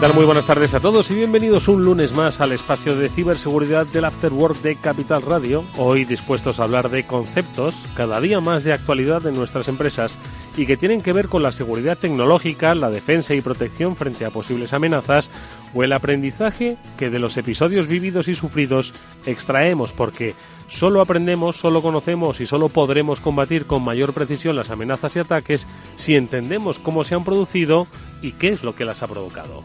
Tal? Muy buenas tardes a todos y bienvenidos un lunes más al espacio de ciberseguridad del After Work de Capital Radio. Hoy dispuestos a hablar de conceptos cada día más de actualidad en nuestras empresas y que tienen que ver con la seguridad tecnológica, la defensa y protección frente a posibles amenazas o el aprendizaje que de los episodios vividos y sufridos extraemos porque solo aprendemos, solo conocemos y solo podremos combatir con mayor precisión las amenazas y ataques si entendemos cómo se han producido y qué es lo que las ha provocado.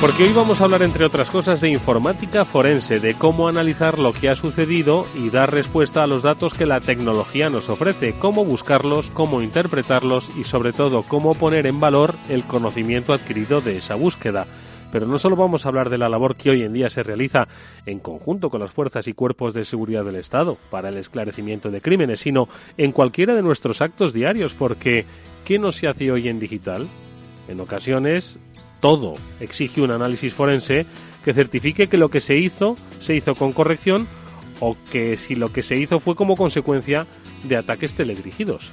Porque hoy vamos a hablar, entre otras cosas, de informática forense, de cómo analizar lo que ha sucedido y dar respuesta a los datos que la tecnología nos ofrece, cómo buscarlos, cómo interpretarlos y, sobre todo, cómo poner en valor el conocimiento adquirido de esa búsqueda. Pero no solo vamos a hablar de la labor que hoy en día se realiza en conjunto con las fuerzas y cuerpos de seguridad del Estado para el esclarecimiento de crímenes, sino en cualquiera de nuestros actos diarios, porque ¿qué no se hace hoy en digital? En ocasiones todo exige un análisis forense que certifique que lo que se hizo se hizo con corrección o que si lo que se hizo fue como consecuencia de ataques teledirigidos.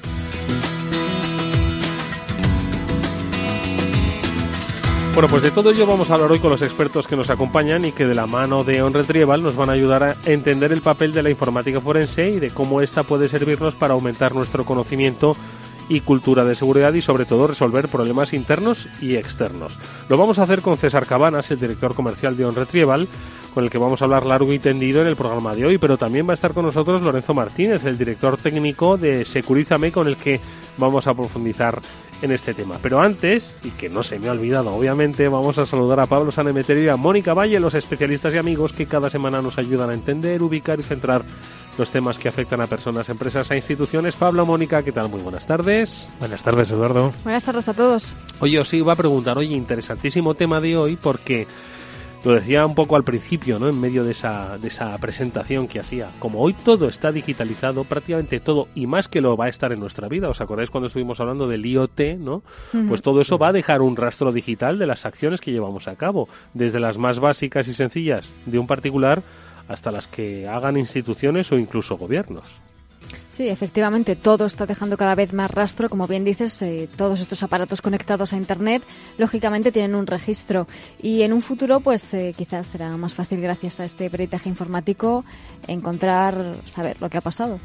Bueno, pues de todo ello vamos a hablar hoy con los expertos que nos acompañan y que de la mano de On Retrieval nos van a ayudar a entender el papel de la informática forense y de cómo ésta puede servirnos para aumentar nuestro conocimiento y cultura de seguridad y sobre todo resolver problemas internos y externos. Lo vamos a hacer con César Cabanas, el director comercial de On Retrieval, con el que vamos a hablar largo y tendido en el programa de hoy, pero también va a estar con nosotros Lorenzo Martínez, el director técnico de Securízame, con el que vamos a profundizar en este tema. Pero antes, y que no se me ha olvidado, obviamente, vamos a saludar a Pablo Sanemeterio y a Mónica Valle, los especialistas y amigos que cada semana nos ayudan a entender, ubicar y centrar los temas que afectan a personas, empresas e instituciones. Pablo, Mónica, ¿qué tal? Muy buenas tardes. Buenas tardes, Eduardo. Buenas tardes a todos. Oye, os iba a preguntar, oye, interesantísimo tema de hoy porque lo decía un poco al principio, ¿no? En medio de esa, de esa presentación que hacía. Como hoy todo está digitalizado, prácticamente todo, y más que lo va a estar en nuestra vida. ¿Os acordáis cuando estuvimos hablando del IoT, ¿no? Pues todo eso va a dejar un rastro digital de las acciones que llevamos a cabo. Desde las más básicas y sencillas de un particular hasta las que hagan instituciones o incluso gobiernos. Sí, efectivamente, todo está dejando cada vez más rastro. Como bien dices, eh, todos estos aparatos conectados a Internet, lógicamente, tienen un registro. Y en un futuro, pues eh, quizás será más fácil, gracias a este peritaje informático, encontrar, saber lo que ha pasado.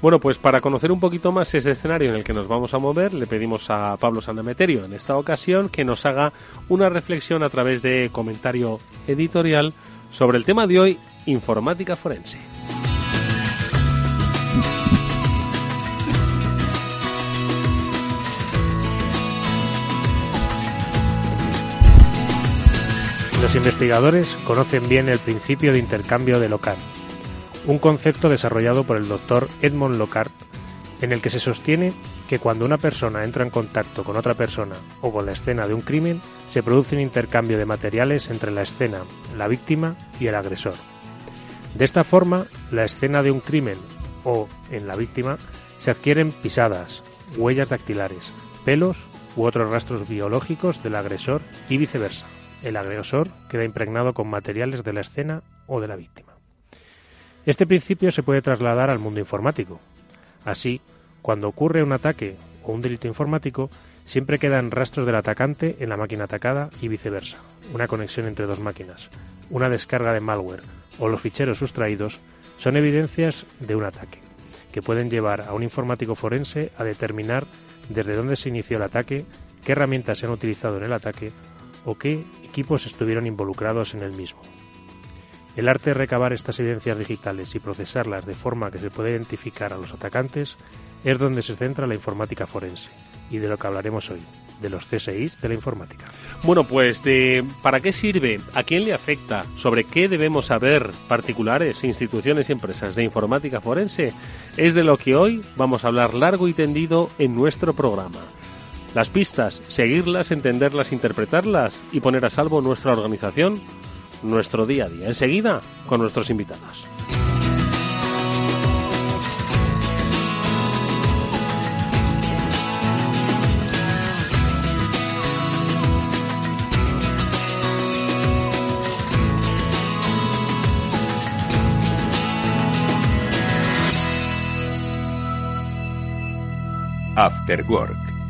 Bueno, pues para conocer un poquito más ese escenario en el que nos vamos a mover, le pedimos a Pablo Sandameterio en esta ocasión que nos haga una reflexión a través de comentario editorial sobre el tema de hoy, informática forense. Los investigadores conocen bien el principio de intercambio de Locard, un concepto desarrollado por el doctor Edmond Locard, en el que se sostiene que cuando una persona entra en contacto con otra persona o con la escena de un crimen, se produce un intercambio de materiales entre la escena, la víctima y el agresor. De esta forma, la escena de un crimen o en la víctima se adquieren pisadas, huellas dactilares, pelos u otros rastros biológicos del agresor y viceversa. El agresor queda impregnado con materiales de la escena o de la víctima. Este principio se puede trasladar al mundo informático. Así, cuando ocurre un ataque o un delito informático, siempre quedan rastros del atacante en la máquina atacada y viceversa, una conexión entre dos máquinas, una descarga de malware o los ficheros sustraídos son evidencias de un ataque, que pueden llevar a un informático forense a determinar desde dónde se inició el ataque, qué herramientas se han utilizado en el ataque o qué equipos estuvieron involucrados en el mismo. El arte de recabar estas evidencias digitales y procesarlas de forma que se pueda identificar a los atacantes es donde se centra la informática forense y de lo que hablaremos hoy, de los CSIs de la informática. Bueno, pues de ¿para qué sirve? ¿A quién le afecta? ¿Sobre qué debemos saber particulares, instituciones y empresas de informática forense? Es de lo que hoy vamos a hablar largo y tendido en nuestro programa. Las pistas, seguirlas, entenderlas, interpretarlas y poner a salvo nuestra organización, nuestro día a día. Enseguida, con nuestros invitados. After Work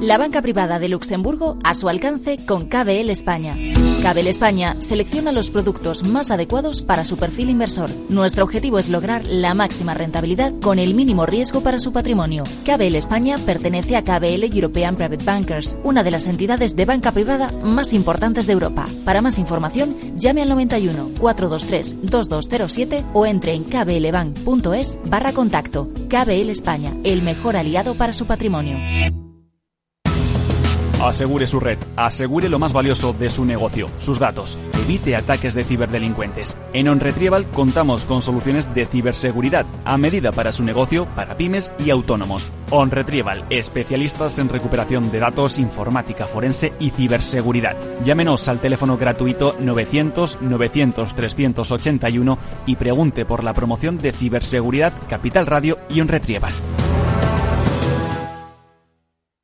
La banca privada de Luxemburgo a su alcance con KBL España. KBL España selecciona los productos más adecuados para su perfil inversor. Nuestro objetivo es lograr la máxima rentabilidad con el mínimo riesgo para su patrimonio. KBL España pertenece a KBL European Private Bankers, una de las entidades de banca privada más importantes de Europa. Para más información, llame al 91 423 2207 o entre en kblbank.es barra contacto. KBL España, el mejor aliado para su patrimonio. Asegure su red, asegure lo más valioso de su negocio, sus datos. Evite ataques de ciberdelincuentes. En OnRetrieval contamos con soluciones de ciberseguridad a medida para su negocio, para pymes y autónomos. OnRetrieval, especialistas en recuperación de datos, informática forense y ciberseguridad. Llámenos al teléfono gratuito 900 900 381 y pregunte por la promoción de ciberseguridad Capital Radio y OnRetrieval.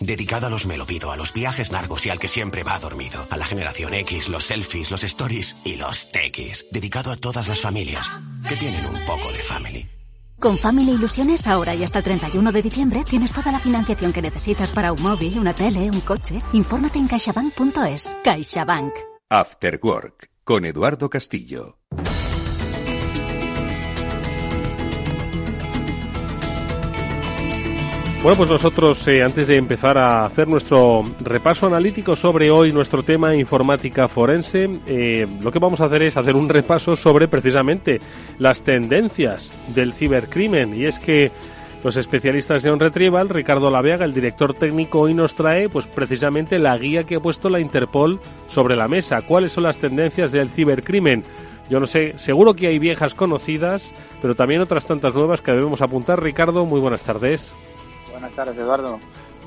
Dedicado a los me lo pido, a los viajes largos y al que siempre va dormido. A la generación X, los selfies, los stories y los tequis. Dedicado a todas las familias que tienen un poco de family. Con Family Ilusiones, ahora y hasta el 31 de diciembre, tienes toda la financiación que necesitas para un móvil, una tele, un coche. Infórmate en caixabank.es. CaixaBank. After Work con Eduardo Castillo. Bueno, pues nosotros, eh, antes de empezar a hacer nuestro repaso analítico sobre hoy, nuestro tema informática forense, eh, lo que vamos a hacer es hacer un repaso sobre precisamente las tendencias del cibercrimen. Y es que los especialistas de On Retrieval, Ricardo Laveaga, el director técnico, hoy nos trae pues precisamente la guía que ha puesto la Interpol sobre la mesa. ¿Cuáles son las tendencias del cibercrimen? Yo no sé, seguro que hay viejas conocidas, pero también otras tantas nuevas que debemos apuntar. Ricardo, muy buenas tardes. Buenas tardes, Eduardo.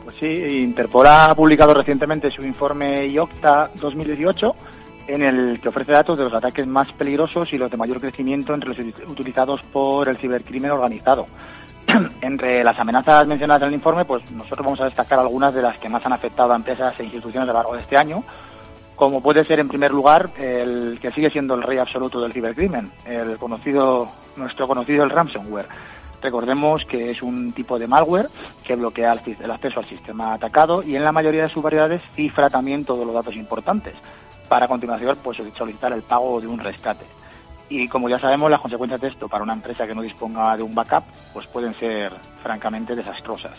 Pues sí, Interpol ha publicado recientemente su informe IOCTA 2018 en el que ofrece datos de los ataques más peligrosos y los de mayor crecimiento entre los utilizados por el cibercrimen organizado. entre las amenazas mencionadas en el informe, pues nosotros vamos a destacar algunas de las que más han afectado a empresas e instituciones a lo largo de este año, como puede ser en primer lugar el que sigue siendo el rey absoluto del cibercrimen, el conocido, nuestro conocido el ransomware. Recordemos que es un tipo de malware que bloquea el acceso al sistema atacado y en la mayoría de sus variedades cifra también todos los datos importantes para a continuación pues, solicitar el pago de un rescate. Y como ya sabemos, las consecuencias de esto para una empresa que no disponga de un backup pues pueden ser francamente desastrosas.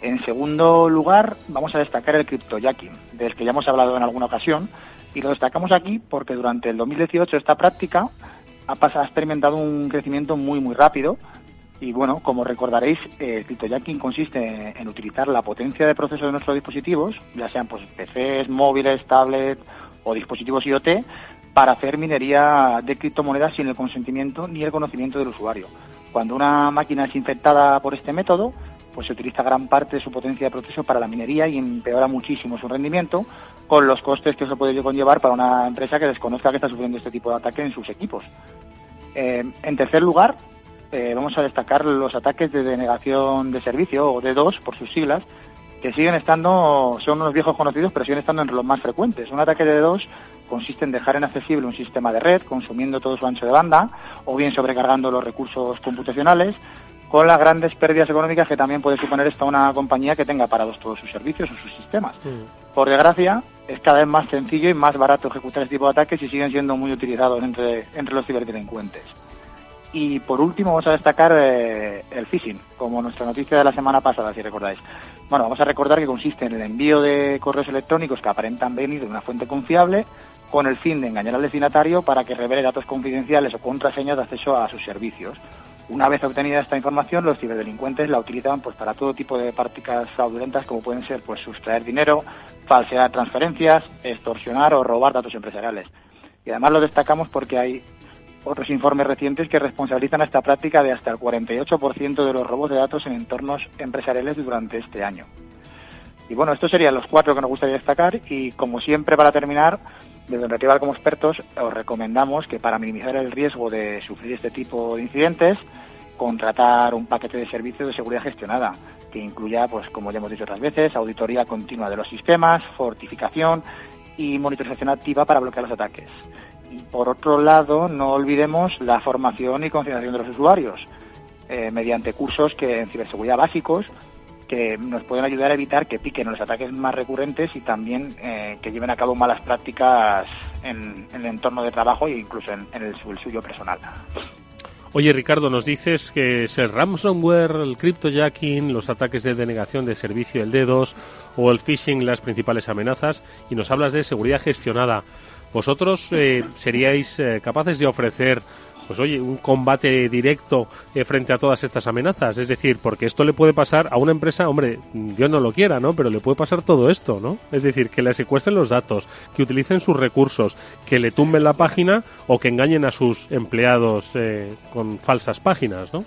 En segundo lugar, vamos a destacar el cryptojacking, del que ya hemos hablado en alguna ocasión, y lo destacamos aquí porque durante el 2018 esta práctica ha, ha experimentado un crecimiento muy muy rápido, y bueno, como recordaréis, el cryptojacking consiste en utilizar la potencia de proceso de nuestros dispositivos, ya sean pues PCs, móviles, tablets o dispositivos IoT, para hacer minería de criptomonedas sin el consentimiento ni el conocimiento del usuario. Cuando una máquina es infectada por este método, pues se utiliza gran parte de su potencia de proceso para la minería y empeora muchísimo su rendimiento, con los costes que eso puede conllevar para una empresa que desconozca que está sufriendo este tipo de ataque en sus equipos. Eh, en tercer lugar, eh, vamos a destacar los ataques de denegación de servicio, o D2 por sus siglas, que siguen estando, son unos viejos conocidos, pero siguen estando entre los más frecuentes. Un ataque de D2 consiste en dejar inaccesible un sistema de red, consumiendo todo su ancho de banda, o bien sobrecargando los recursos computacionales, con las grandes pérdidas económicas que también puede suponer esta una compañía que tenga parados todos sus servicios o sus sistemas. Por desgracia, es cada vez más sencillo y más barato ejecutar este tipo de ataques y siguen siendo muy utilizados entre, entre los ciberdelincuentes. Y por último vamos a destacar eh, el phishing, como nuestra noticia de la semana pasada, si recordáis. Bueno, vamos a recordar que consiste en el envío de correos electrónicos que aparentan venir de una fuente confiable con el fin de engañar al destinatario para que revele datos confidenciales o contraseñas de acceso a sus servicios. Una vez obtenida esta información, los ciberdelincuentes la utilizan pues para todo tipo de prácticas fraudulentas como pueden ser pues sustraer dinero, falsear transferencias, extorsionar o robar datos empresariales. Y además lo destacamos porque hay otros informes recientes que responsabilizan esta práctica de hasta el 48% de los robos de datos en entornos empresariales durante este año. Y bueno, estos serían los cuatro que nos gustaría destacar y como siempre para terminar Desde Retrieval como expertos os recomendamos que para minimizar el riesgo de sufrir este tipo de incidentes, contratar un paquete de servicios de seguridad gestionada que incluya, pues como ya hemos dicho otras veces, auditoría continua de los sistemas, fortificación y monitorización activa para bloquear los ataques. Y por otro lado, no olvidemos la formación y concienciación de los usuarios eh, mediante cursos que en ciberseguridad básicos que nos pueden ayudar a evitar que piquen los ataques más recurrentes y también eh, que lleven a cabo malas prácticas en, el entorno de trabajo e incluso en, el, suyo personal. Oye, Ricardo, nos dices que es el ransomware, el cryptojacking, los ataques de denegación de servicio, el D2 o el phishing las principales amenazas y nos hablas de seguridad gestionada. ¿Vosotros eh, seríais eh, capaces de ofrecer pues oye, un combate directo eh, frente a todas estas amenazas. Es decir, porque esto le puede pasar a una empresa, hombre, Dios no lo quiera, ¿no? Pero le puede pasar todo esto, ¿no? Es decir, que le secuestren los datos, que utilicen sus recursos, que le tumben la página o que engañen a sus empleados eh, con falsas páginas, ¿no?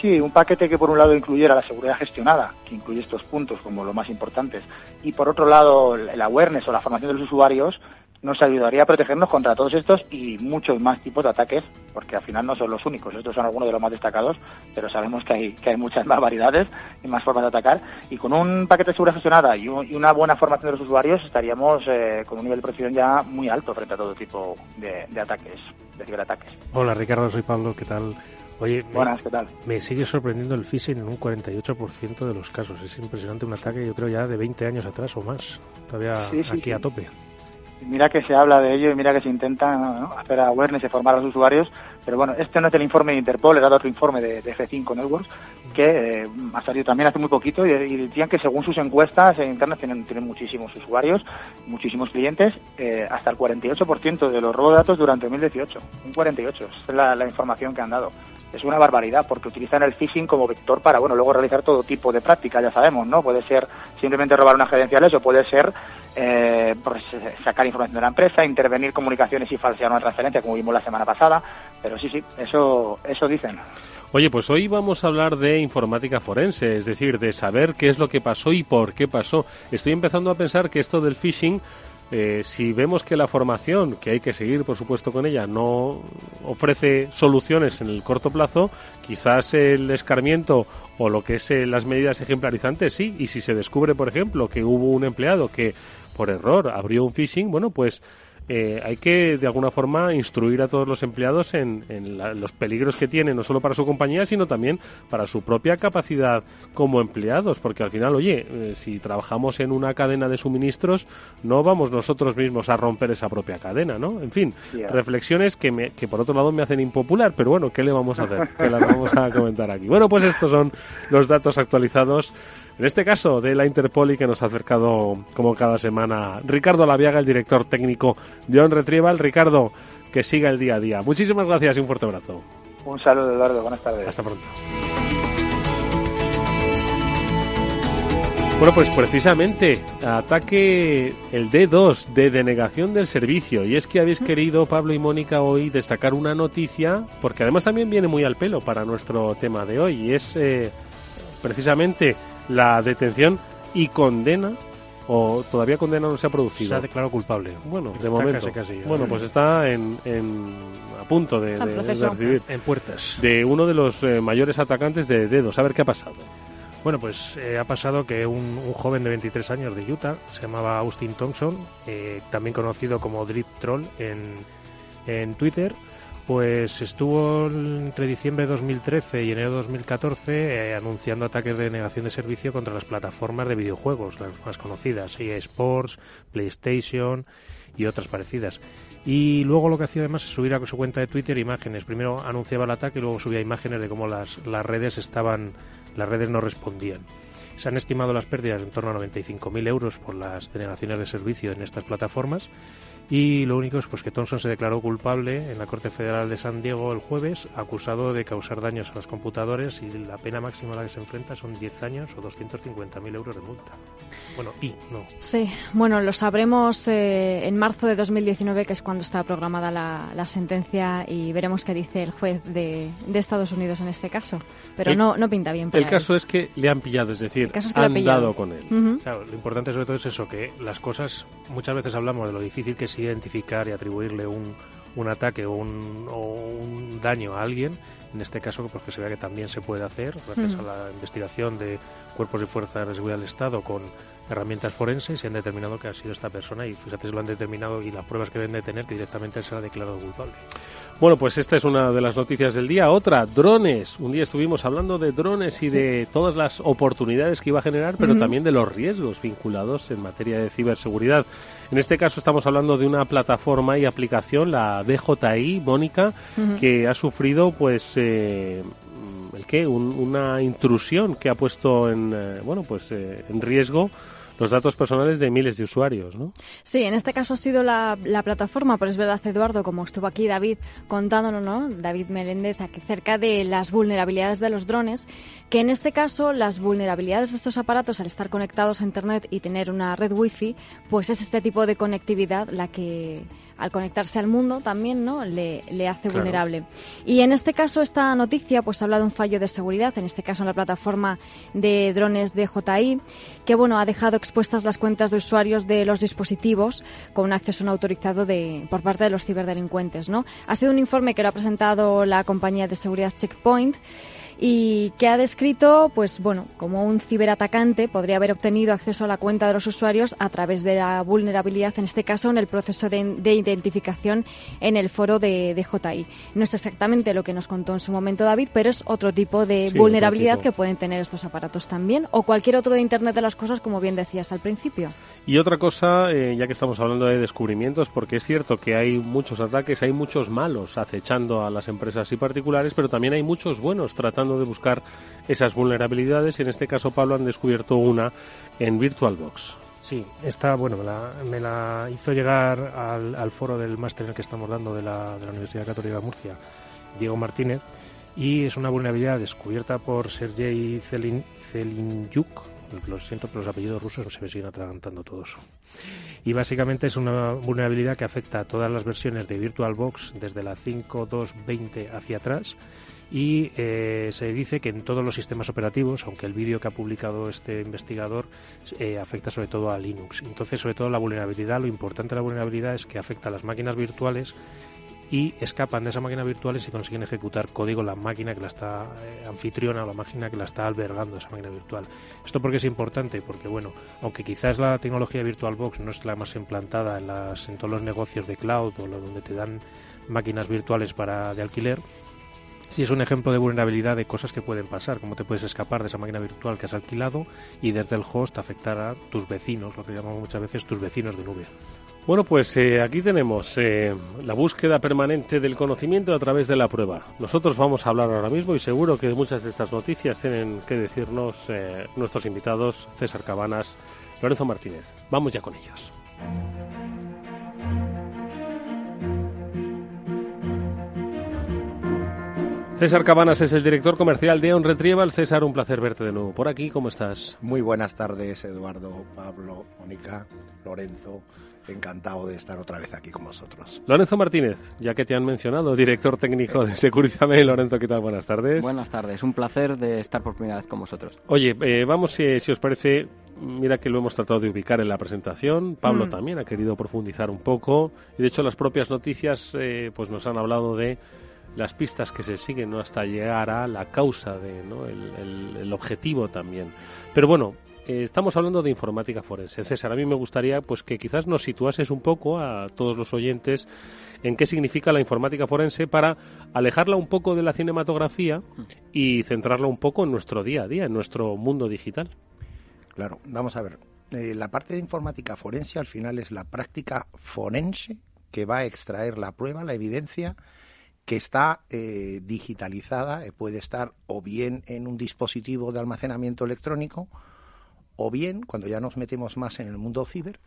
Sí, un paquete que por un lado incluyera la seguridad gestionada, que incluye estos puntos como los más importantes, y por otro lado el awareness o la formación de los usuarios, nos ayudaría a protegernos contra todos estos y muchos más tipos de ataques, porque al final no son los únicos, estos son algunos de los más destacados, pero sabemos que hay, que hay muchas más variedades y más formas de atacar. Y con un paquete de seguridad gestionada y, una buena formación de los usuarios estaríamos eh, con un nivel de protección ya muy alto frente a todo tipo de, ataques, de ciberataques. Hola Ricardo, soy Pablo, ¿qué tal? Oye, Buenas, ¿qué tal? Me sigue sorprendiendo el phishing en un 48% de los casos. Es impresionante un ataque, yo creo, ya de 20 años atrás o más. Todavía aquí a tope mira que se habla de ello y mira que se intenta hacer awareness y formar a los usuarios, pero bueno, este no es el informe de Interpol, era otro informe de, F5 Networks que eh, ha salido también hace muy poquito y, decían que según sus encuestas en Internet tienen, tienen muchísimos usuarios, muchísimos clientes, eh, hasta el 48% de los robos de datos durante 2018, un 48, es la, la información que han dado. Es una barbaridad porque utilizan el phishing como vector para, bueno, luego realizar todo tipo de prácticas, ya sabemos, ¿no? Puede ser simplemente robar unas credenciales o puede ser eh, pues, sacar información de la empresa, intervenir comunicaciones y falsear una transferencia, como vimos la semana pasada. Pero sí, sí, eso, eso dicen. Oye, pues hoy vamos a hablar de informática forense, es decir, de saber qué es lo que pasó y por qué pasó. Estoy empezando a pensar que esto del phishing eh, si vemos que la formación, que hay que seguir por supuesto con ella, no ofrece soluciones en el corto plazo, quizás el escarmiento o lo que es eh, las medidas ejemplarizantes sí, y si se descubre, por ejemplo, que hubo un empleado que por error abrió un phishing, bueno, pues eh, hay que de alguna forma instruir a todos los empleados en, los peligros que tienen, no solo para su compañía, sino también para su propia capacidad como empleados, porque al final, oye, eh, si trabajamos en una cadena de suministros, no vamos nosotros mismos a romper esa propia cadena, ¿no? En fin, reflexiones que, me, que por otro lado me hacen impopular, pero bueno, ¿qué le vamos a hacer? Que las vamos a comentar aquí. Bueno, pues estos son los datos actualizados en este caso de la Interpol y que nos ha acercado como cada semana Ricardo Laviaga, el director técnico de On Retrieval. Ricardo, que siga el día a día. Muchísimas gracias y un fuerte abrazo. Un saludo, Eduardo. Buenas tardes. Hasta pronto. Bueno, pues precisamente ataque el D2 de denegación del servicio. Y es que habéis querido, Pablo y Mónica, hoy destacar una noticia, porque además también viene muy al pelo para nuestro tema de hoy. Y es eh, precisamente la detención y condena o todavía condena no se ha producido. Se ha declarado culpable. Bueno, de momento. bueno, pues está en, a punto de, recibir en puertas de uno de los eh, mayores atacantes de dedos. A ver qué ha pasado. Bueno, pues eh, ha pasado que un, joven de 23 años de Utah, se llamaba Austin Thompson, eh, también conocido como Drip Troll en, en Twitter, pues estuvo entre diciembre de 2013 y enero de 2014 eh, anunciando ataques de negación de servicio contra las plataformas de videojuegos, las más conocidas, EA Sports, PlayStation y otras parecidas. Y luego lo que hacía además es subir a su cuenta de Twitter imágenes. Primero anunciaba el ataque y luego subía imágenes de cómo las, las redes estaban, las redes no respondían. Se han estimado las pérdidas en torno a 95.000 euros por las denegaciones de servicio en estas plataformas y lo único es pues que Thompson se declaró culpable en la Corte Federal de San Diego el jueves, acusado de causar daños a los computadores y la pena máxima a la que se enfrenta son 10 años o 250.000 euros de multa. Bueno, y no. Sí, bueno, lo sabremos eh, en marzo de 2019, que es cuando está programada la, sentencia, y veremos qué dice el juez de, Estados Unidos en este caso. Pero no, no pinta bien. el caso es que le han pillado, es decir, han dado con él. lo importante sobre todo es eso, que las cosas, muchas veces hablamos de lo difícil que es identificar y atribuirle un, un ataque o un, o un daño a alguien, en este caso pues que se vea que también se puede hacer gracias a la investigación de cuerpos y fuerzas de seguridad del Estado con herramientas forenses y han determinado que ha sido esta persona y fíjate si lo han determinado y las pruebas que deben de tener que directamente se ha declarado culpable. Bueno, pues esta es una de las noticias del día. Otra, drones. Un día estuvimos hablando de drones y de todas las oportunidades que iba a generar, pero también de los riesgos vinculados en materia de ciberseguridad. En este caso estamos hablando de una plataforma y aplicación, la DJI, Mónica, que ha sufrido pues eh, el qué, una intrusión que ha puesto en eh, bueno pues eh, en riesgo los datos personales de miles de usuarios, ¿no? Sí, en este caso ha sido la, plataforma, pero es verdad, Eduardo, como estuvo aquí David contándonos, ¿no? David Meléndez, acerca de las vulnerabilidades de los drones, que en este caso las vulnerabilidades de estos aparatos al estar conectados a Internet y tener una red wifi, pues es este tipo de conectividad la que al conectarse al mundo también no le, le hace vulnerable. Y en este caso esta noticia pues habla de un fallo de seguridad, en este caso en la plataforma de drones de JI, que bueno ha dejado expuestas las cuentas de usuarios de los dispositivos con un acceso no autorizado de, por parte de los ciberdelincuentes. ¿no? Ha sido un informe que lo ha presentado la compañía de seguridad Checkpoint y que ha descrito, pues bueno, como un ciberatacante podría haber obtenido acceso a la cuenta de los usuarios a través de la vulnerabilidad, en este caso en el proceso de, identificación en el foro de, JI. No es exactamente lo que nos contó en su momento David, pero es otro tipo de vulnerabilidad que pueden tener estos aparatos también, o cualquier otro de Internet de las cosas, como bien decías al principio. Y otra cosa, eh, ya que estamos hablando de descubrimientos, porque es cierto que hay muchos ataques, hay muchos malos acechando a las empresas y particulares, pero también hay muchos buenos tratando de buscar esas vulnerabilidades y en este caso Pablo han descubierto una en VirtualBox. Sí, esta, bueno, me la, hizo llegar al, foro del máster en el que estamos dando de la, Universidad Católica de Murcia, Diego Martínez, y es una vulnerabilidad descubierta por Sergei Zelinyuk, lo siento, pero los apellidos rusos se me siguen atragantando todos. Y básicamente es una vulnerabilidad que afecta a todas las versiones de VirtualBox desde la 5.2.20 hacia atrás y eh, se dice que en todos los sistemas operativos, aunque el vídeo que ha publicado este investigador eh, afecta sobre todo a Linux. Entonces, sobre todo la vulnerabilidad, lo importante de la vulnerabilidad es que afecta a las máquinas virtuales y escapan de esa máquina virtual y consiguen ejecutar código en la máquina que la está eh, anfitriona o la máquina que la está albergando esa máquina virtual. Esto porque es importante, porque bueno, aunque quizás la tecnología VirtualBox no es la más implantada en, las, en todos los negocios de cloud o donde te dan máquinas virtuales para de alquiler, sí es un ejemplo de vulnerabilidad de cosas que pueden pasar, como te puedes escapar de esa máquina virtual que has alquilado y desde el host afectar a tus vecinos, lo que llamamos muchas veces tus vecinos de nube. Bueno, pues eh, aquí tenemos eh, la búsqueda permanente del conocimiento a través de la prueba. Nosotros vamos a hablar ahora mismo y seguro que muchas de estas noticias tienen que decirnos eh, nuestros invitados César Cabanas, Lorenzo Martínez. Vamos ya con ellos. César Cabanas es el director comercial de On Retrieval. César, un placer verte de nuevo por aquí. ¿Cómo estás? Muy buenas tardes, Eduardo, Pablo, Mónica, Lorenzo encantado de estar otra vez aquí con vosotros. Lorenzo Martínez, ya que te han mencionado, director técnico de Securitate Lorenzo, ¿qué tal? Buenas tardes. Buenas tardes, un placer de estar por primera vez con vosotros. Oye, eh, vamos, si, os parece, mira que lo hemos tratado de ubicar en la presentación, Pablo mm. también ha querido profundizar un poco, y de hecho las propias noticias eh, pues nos han hablado de las pistas que se siguen ¿no? hasta llegar a la causa de ¿no? el objetivo también. Pero bueno, eh, estamos hablando de informática forense. César, a mí me gustaría pues que quizás nos situases un poco a todos los oyentes en qué significa la informática forense para alejarla un poco de la cinematografía y centrarla un poco en nuestro día a día, en nuestro mundo digital. Claro, vamos a ver. Eh, la parte de informática forense al final es la práctica forense que va a extraer la prueba, la evidencia que está eh, digitalizada, puede estar o bien en un dispositivo de almacenamiento electrónico, o bien, cuando ya nos metemos más en el mundo ciber,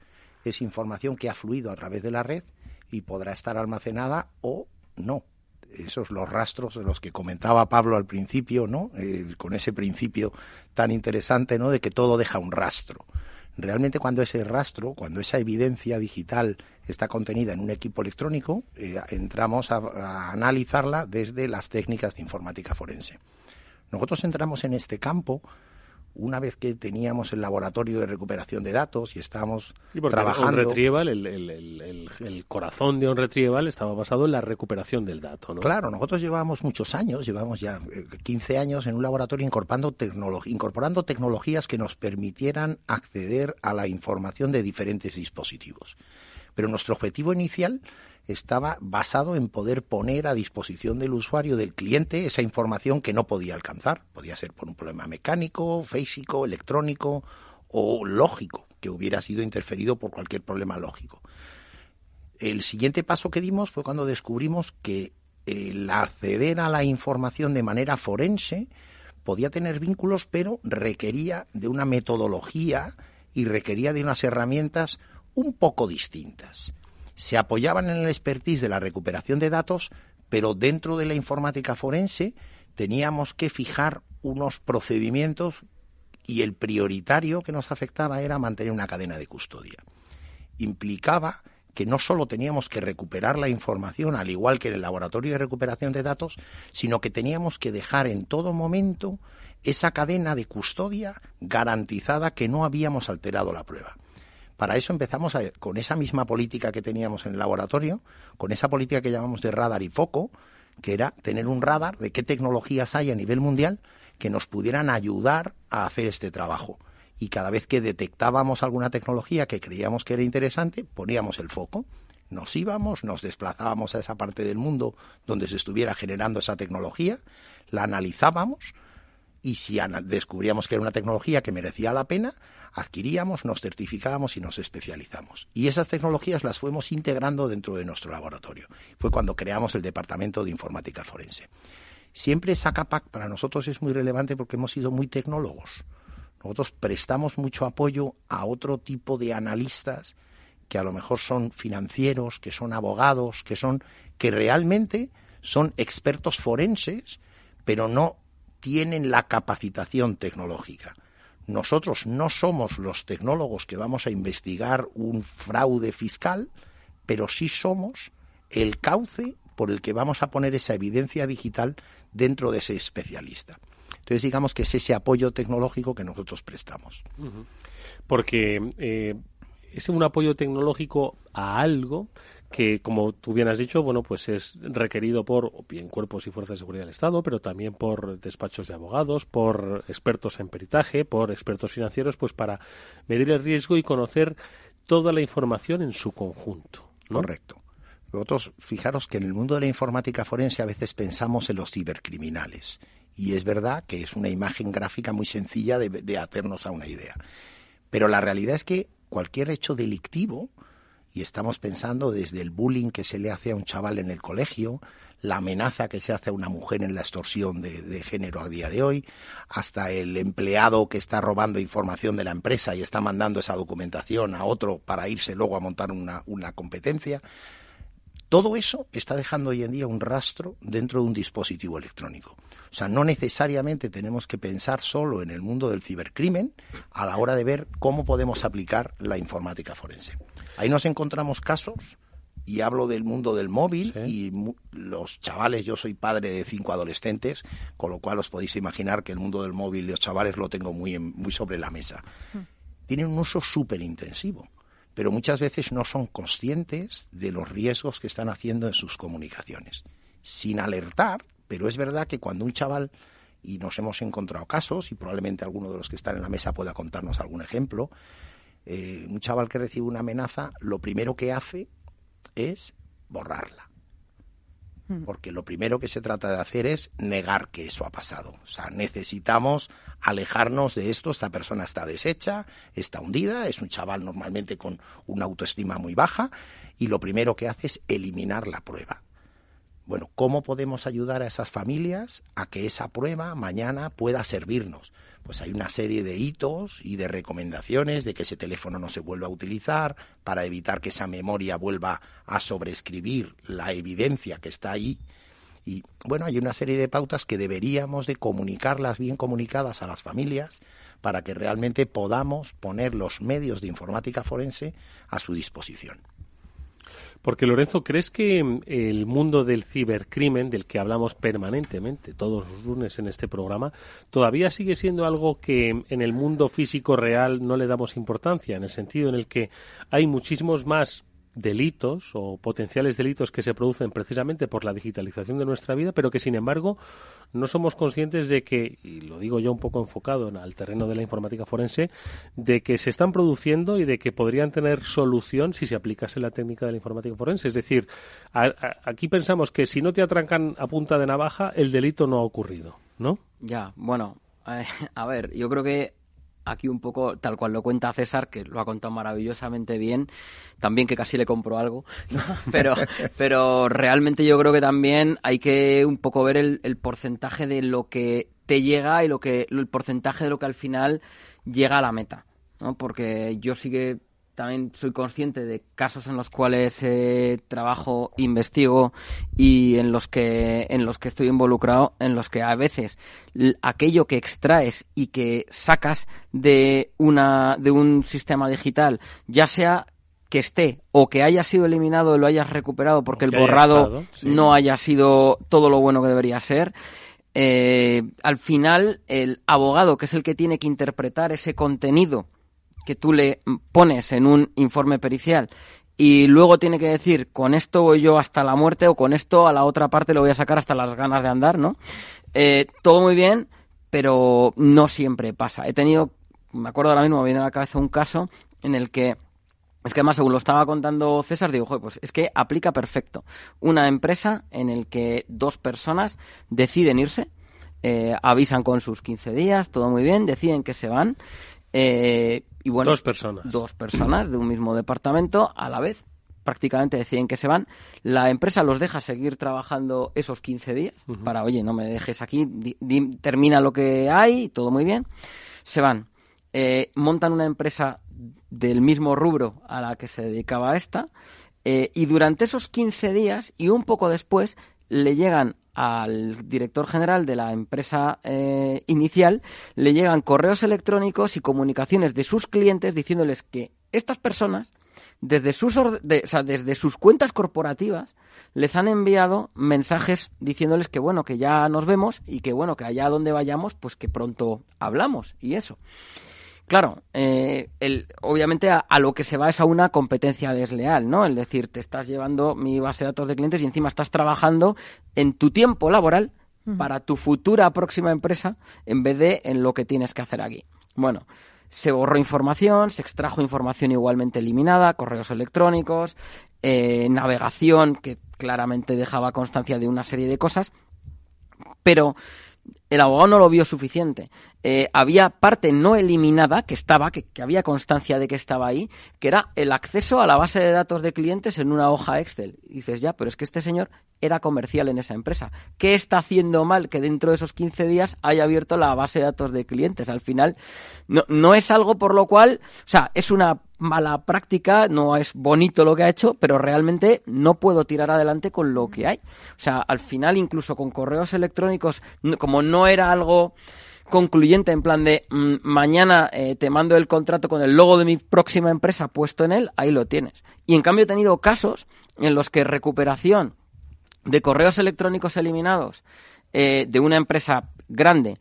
es información que ha fluido a través de la red y podrá estar almacenada o no. Esos los rastros de los que comentaba Pablo al principio, ¿no? Con ese principio tan interesante, ¿no? De que todo deja un rastro. Realmente cuando ese rastro, cuando esa evidencia digital está contenida en un equipo electrónico, eh, entramos a analizarla desde las técnicas de informática forense. Nosotros entramos en este campo una vez que teníamos el laboratorio de recuperación de datos y estábamos trabajando... On Retrieval, el, el, el, el, corazón de On Retrieval estaba basado en la recuperación del dato, ¿no? Claro, nosotros llevábamos muchos años, llevamos ya 15 eh, años en un laboratorio incorporando, tecnolo incorporando tecnologías que nos permitieran acceder a la información de diferentes dispositivos. Pero nuestro objetivo inicial estaba basado en poder poner a disposición del usuario, del cliente, esa información que no podía alcanzar. Podía ser por un problema mecánico, físico, electrónico o lógico, que hubiera sido interferido por cualquier problema lógico. El siguiente paso que dimos fue cuando descubrimos que el acceder a la información de manera forense podía tener vínculos, pero requería de una metodología y requería de unas herramientas un poco distintas se apoyaban en el expertise de la recuperación de datos, pero dentro de la informática forense teníamos que fijar unos procedimientos y el prioritario que nos afectaba era mantener una cadena de custodia. Implicaba que no solo teníamos que recuperar la información, al igual que en el laboratorio de recuperación de datos, sino que teníamos que dejar en todo momento esa cadena de custodia garantizada que no habíamos alterado la prueba. Para eso empezamos con esa misma política que teníamos en el laboratorio, con esa política que llamamos de radar y foco, que era tener un radar de qué tecnologías hay a nivel mundial que nos pudieran ayudar a hacer este trabajo. Y cada vez que detectábamos alguna tecnología que creíamos que era interesante, poníamos el foco. Nos íbamos, nos desplazábamos a esa parte del mundo donde se estuviera generando esa tecnología, la analizábamos y si descubríamos que era una tecnología que merecía la pena, adquiríamos, nos certificábamos y nos especializamos. Y esas tecnologías las fuimos integrando dentro de nuestro laboratorio. Fue cuando creamos el Departamento de Informática Forense. Siempre esa capa para nosotros es muy relevante porque hemos sido muy tecnólogos. Nosotros prestamos mucho apoyo a otro tipo de analistas que a lo mejor son financieros, que son abogados, que son que realmente son expertos forenses, pero no tienen la capacitación tecnológica. Nosotros no somos los tecnólogos que vamos a investigar un fraude fiscal, pero sí somos el cauce por el que vamos a poner esa evidencia digital dentro de ese especialista. Entonces, digamos que es ese apoyo tecnológico que nosotros prestamos. Porque eh, es un apoyo tecnológico a algo que, como tú bien has dicho, bueno, pues es requerido por bien cuerpos y fuerzas de seguridad del Estado, pero también por despachos de abogados, por expertos en peritaje, por expertos financieros, pues para medir el riesgo y conocer toda la información en su conjunto. Correcto. Nosotros, fijaros que en el mundo de la informática forense a veces pensamos en los cibercriminales. Y es verdad que es una imagen gráfica muy sencilla de, de hacernos a una idea. Pero la realidad es que cualquier hecho delictivo y estamos pensando desde el bullying que se le hace a un chaval en el colegio, la amenaza que se hace a una mujer en la extorsión de, género a día de hoy, hasta el empleado que está robando información de la empresa y está mandando esa documentación a otro para irse luego a montar una, una competencia. Todo eso está dejando hoy en día un rastro dentro de un dispositivo electrónico. O sea, no necesariamente tenemos que pensar solo en el mundo del cibercrimen a la hora de ver cómo podemos aplicar la informática forense. Ahí nos encontramos casos, y hablo del mundo del móvil, y los chavales, yo soy padre de cinco adolescentes, con lo cual os podéis imaginar que el mundo del móvil y los chavales lo tengo muy, muy sobre la mesa. Hmm. Tienen un uso súper intensivo, pero muchas veces no son conscientes de los riesgos que están haciendo en sus comunicaciones. Sin alertar, pero es verdad que cuando un chaval y nos hemos encontrado casos, y probablemente alguno de los que están en la mesa pueda contarnos algún ejemplo, eh, un chaval que recibe una amenaza, lo primero que hace es borrarla. Hmm. Porque lo primero que se trata de hacer es negar que eso ha pasado. O sea, necesitamos alejarnos de esto. Esta persona está deshecha, está hundida, es un chaval normalmente con una autoestima muy baja y lo primero que hace es eliminar la prueba. Bueno, ¿cómo podemos ayudar a esas familias a que esa prueba mañana pueda servirnos? Pues hay una serie de hitos y de recomendaciones de que ese teléfono no se vuelva a utilizar para evitar que esa memoria vuelva a sobreescribir la evidencia que está ahí. Y bueno, hay una serie de pautas que deberíamos de comunicarlas bien comunicadas a las familias para que realmente podamos poner los medios de informática forense a su disposición. Porque Lorenzo, ¿crees que mm, el mundo del cibercrimen, del que hablamos permanentemente todos los lunes en este programa, todavía sigue siendo algo que en el mundo físico real no le damos importancia, en el sentido en el que hay muchísimos más delitos o potenciales delitos que se producen precisamente por la digitalización de nuestra vida, pero que sin embargo no somos conscientes de que, y lo digo yo un poco enfocado en, al terreno de la informática forense, de que se están produciendo y de que podrían tener solución si se aplicase la técnica de la informática forense. Es decir, aquí pensamos que si no te atrancan a punta de navaja, el delito no ha ocurrido, ¿no? Ya, bueno, eh, a ver, yo creo que aquí un poco tal cual lo cuenta César, que lo ha contado maravillosamente bien, también que casi le compro algo, pero, pero realmente yo creo que también hay que un poco ver el, porcentaje de lo que te llega y lo que el porcentaje de lo que al final llega a la meta, ¿no? Porque yo sí que también soy consciente de casos en los cuales eh, trabajo, investigo y en los que en los que estoy involucrado, en los que a veces aquello que extraes y que sacas de una de un sistema digital, ya sea que esté o que haya sido eliminado y lo hayas recuperado porque el borrado no haya sido todo lo bueno que debería ser, eh, al final el abogado, que es el que tiene que interpretar ese contenido que tú le pones en un informe pericial y luego tiene que decir con esto voy yo hasta la muerte o con esto a la otra parte lo voy a sacar hasta las ganas de andar, ¿no? Eh, todo muy bien, pero no siempre pasa. He tenido, me acuerdo ahora mismo, me viene a la cabeza un caso en el que es que además, según lo estaba contando César, digo, pues es que aplica perfecto. Una empresa en el que dos personas deciden irse, eh, avisan con sus 15 días, todo muy bien, deciden que se van eh, y bueno, dos personas. Dos personas de un mismo departamento a la vez. Prácticamente deciden que se van. La empresa los deja seguir trabajando esos 15 días para, oye, no me dejes aquí, termina lo que hay, todo muy bien. Se van. Eh, montan una empresa del mismo rubro a la que se dedicaba esta. Eh, y durante esos 15 días y un poco después le llegan al director general de la empresa eh, inicial le llegan correos electrónicos y comunicaciones de sus clientes diciéndoles que estas personas desde sus desde sus cuentas corporativas les han enviado mensajes diciéndoles que bueno que ya nos vemos y que bueno que allá donde vayamos pues que pronto hablamos y eso Claro, eh, el, obviamente a, lo que se va es a una competencia desleal, ¿no? Es decir, te estás llevando mi base de datos de clientes y encima estás trabajando en tu tiempo laboral para tu futura próxima empresa en vez de en lo que tienes que hacer aquí. Bueno, se borró información, se extrajo información igualmente eliminada, correos electrónicos, eh, navegación que claramente dejaba constancia de una serie de cosas, pero el abogado no lo vio suficiente. Eh, había parte no eliminada que estaba, que, había constancia de que estaba ahí, que era el acceso a la base de datos de clientes en una hoja Excel. Y dices, ya, pero es que este señor era comercial en esa empresa. ¿Qué está haciendo mal que dentro de esos 15 días haya abierto la base de datos de clientes? Al final, no, no es algo por lo cual, o sea, es una mala práctica, no es bonito lo que ha hecho, pero realmente no puedo tirar adelante con lo que hay. O sea, al final, incluso con correos electrónicos, como no era algo concluyente en plan de mm, mañana eh, te mando el contrato con el logo de mi próxima empresa puesto en él, ahí lo tienes. Y en cambio he tenido casos en los que recuperación de correos electrónicos eliminados eh, de una empresa grande,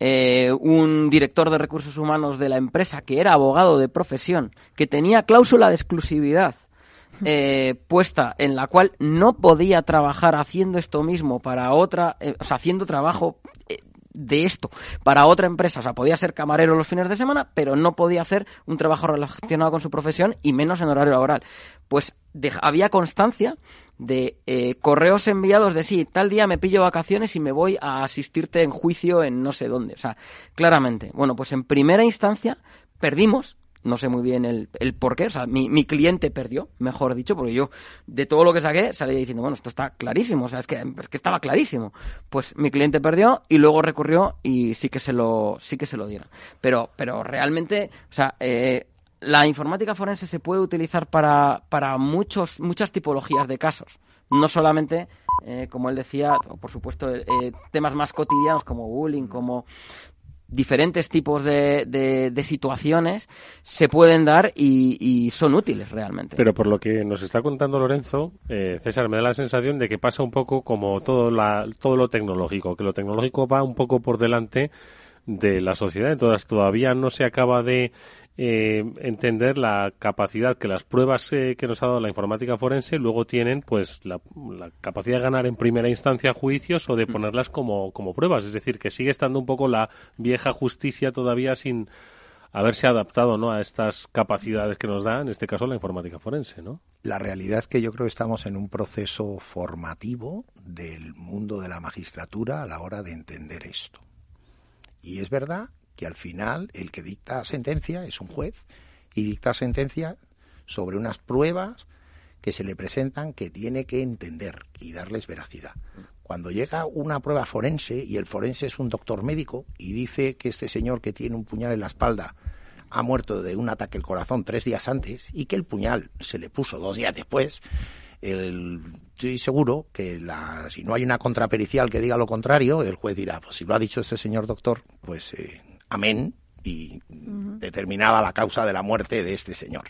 eh, un director de recursos humanos de la empresa que era abogado de profesión, que tenía cláusula de exclusividad puesta en la cual no podía trabajar haciendo esto mismo para otra, o sea, haciendo trabajo de esto para otra empresa. O sea, podía ser camarero los fines de semana, pero no podía hacer un trabajo relacionado con su profesión y menos en horario laboral. Pues había constancia de eh, correos enviados de sí, tal día me pillo vacaciones y me voy a asistirte en juicio en no sé dónde. O sea, claramente. Bueno, pues en primera instancia perdimos no sé muy bien el, el por qué, o sea, mi, mi, cliente perdió, mejor dicho, porque yo de todo lo que saqué salía diciendo, bueno, esto está clarísimo, o sea, es que, es que estaba clarísimo. Pues mi cliente perdió y luego recurrió y sí que se lo, sí que se lo dieron. Pero, pero realmente, o sea, eh, la informática forense se puede utilizar para, para muchos, muchas tipologías de casos. No solamente, eh, como él decía, por supuesto, eh, temas más cotidianos como bullying, como diferentes tipos de, de, situaciones se pueden dar y, son útiles realmente. Pero por lo que nos está contando Lorenzo, eh, César, me da la sensación de que pasa un poco como todo, la, todo lo tecnológico, que lo tecnológico va un poco por delante de la sociedad. Entonces todavía no se acaba de eh, entender la capacidad que las pruebas eh, que nos ha dado la informática forense luego tienen pues la, capacidad de ganar en primera instancia juicios o de mm. ponerlas como, como pruebas. Es decir, que sigue estando un poco la vieja justicia todavía sin haberse adaptado ¿no? a estas capacidades que nos da, en este caso, la informática forense. ¿no? La realidad es que yo creo que estamos en un proceso formativo del mundo de la magistratura a la hora de entender esto. Y es verdad que al final el que dicta sentencia es un juez y dicta sentencia sobre unas pruebas que se le presentan que tiene que entender y darles veracidad. Cuando llega una prueba forense y el forense es un doctor médico y dice que este señor que tiene un puñal en la espalda ha muerto de un ataque al corazón tres días antes y que el puñal se le puso dos días después, estoy seguro que la, si no hay una contrapericial que diga lo contrario, el juez dirá, pues si lo ha dicho este señor doctor, pues eh, amén, y determinaba la causa de la muerte de este señor.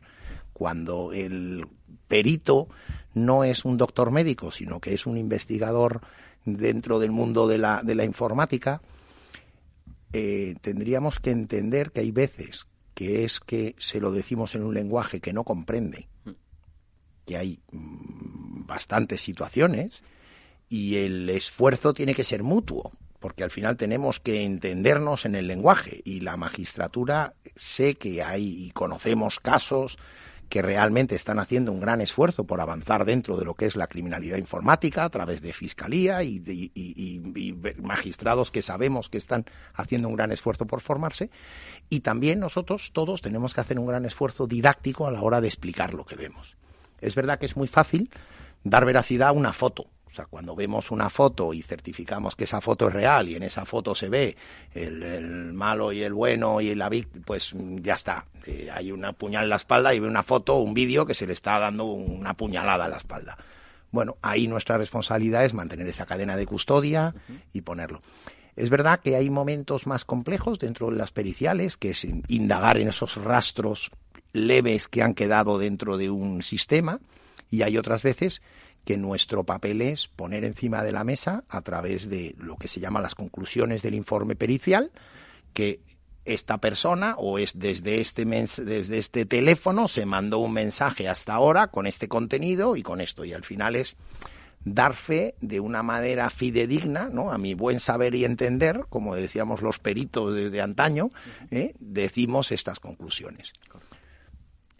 Cuando el perito no es un doctor médico, sino que es un investigador dentro del mundo de la, de la informática, eh, tendríamos que entender que hay veces que es que se lo decimos en un lenguaje que no comprende, que hay mm, bastantes situaciones y el esfuerzo tiene que ser mutuo porque al final tenemos que entendernos en el lenguaje y la magistratura sé que hay y conocemos casos que realmente están haciendo un gran esfuerzo por avanzar dentro de lo que es la criminalidad informática a través de fiscalía y, y, magistrados que sabemos que están haciendo un gran esfuerzo por formarse y también nosotros todos tenemos que hacer un gran esfuerzo didáctico a la hora de explicar lo que vemos. Es verdad que es muy fácil dar veracidad a una foto, o sea, cuando vemos una foto y certificamos que esa foto es real y en esa foto se ve el, malo y el bueno y la víctima, pues ya está. Eh, hay una puñal en la espalda y ve una foto, un vídeo que se le está dando una puñalada a la espalda. Bueno, ahí nuestra responsabilidad es mantener esa cadena de custodia y ponerlo. Es verdad que hay momentos más complejos dentro de las periciales, que es indagar en esos rastros leves que han quedado dentro de un sistema, y hay otras veces que nuestro papel es poner encima de la mesa, a través de lo que se llama las conclusiones del informe pericial, que esta persona o es desde este desde este teléfono se mandó un mensaje hasta ahora con este contenido y con esto y al final es dar fe de una manera fidedigna, ¿no? A mi buen saber y entender, como decíamos los peritos de, antaño, ¿eh? decimos estas conclusiones.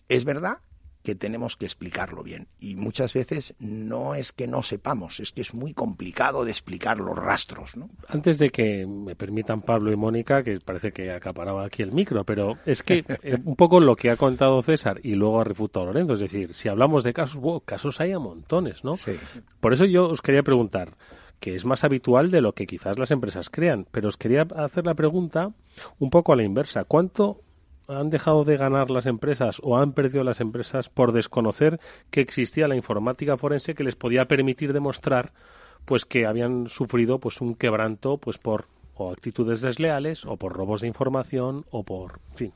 Es verdad que tenemos que explicarlo bien. Y muchas veces no es que no sepamos, es que es muy complicado de explicar los rastros. ¿no? Antes de que me permitan Pablo y Mónica, que parece que acaparaba aquí el micro, pero es que eh, un poco lo que ha contado César y luego ha refutado Lorenzo, es decir, si hablamos de casos, casos hay a montones, ¿no? Por eso yo os quería preguntar, que es más habitual de lo que quizás las empresas crean, pero os quería hacer la pregunta un poco a la inversa. ¿Cuánto han dejado de ganar las empresas o han perdido las empresas por desconocer que existía la informática forense que les podía permitir demostrar pues que habían sufrido pues un quebranto pues por o actitudes desleales o por robos de información o por fin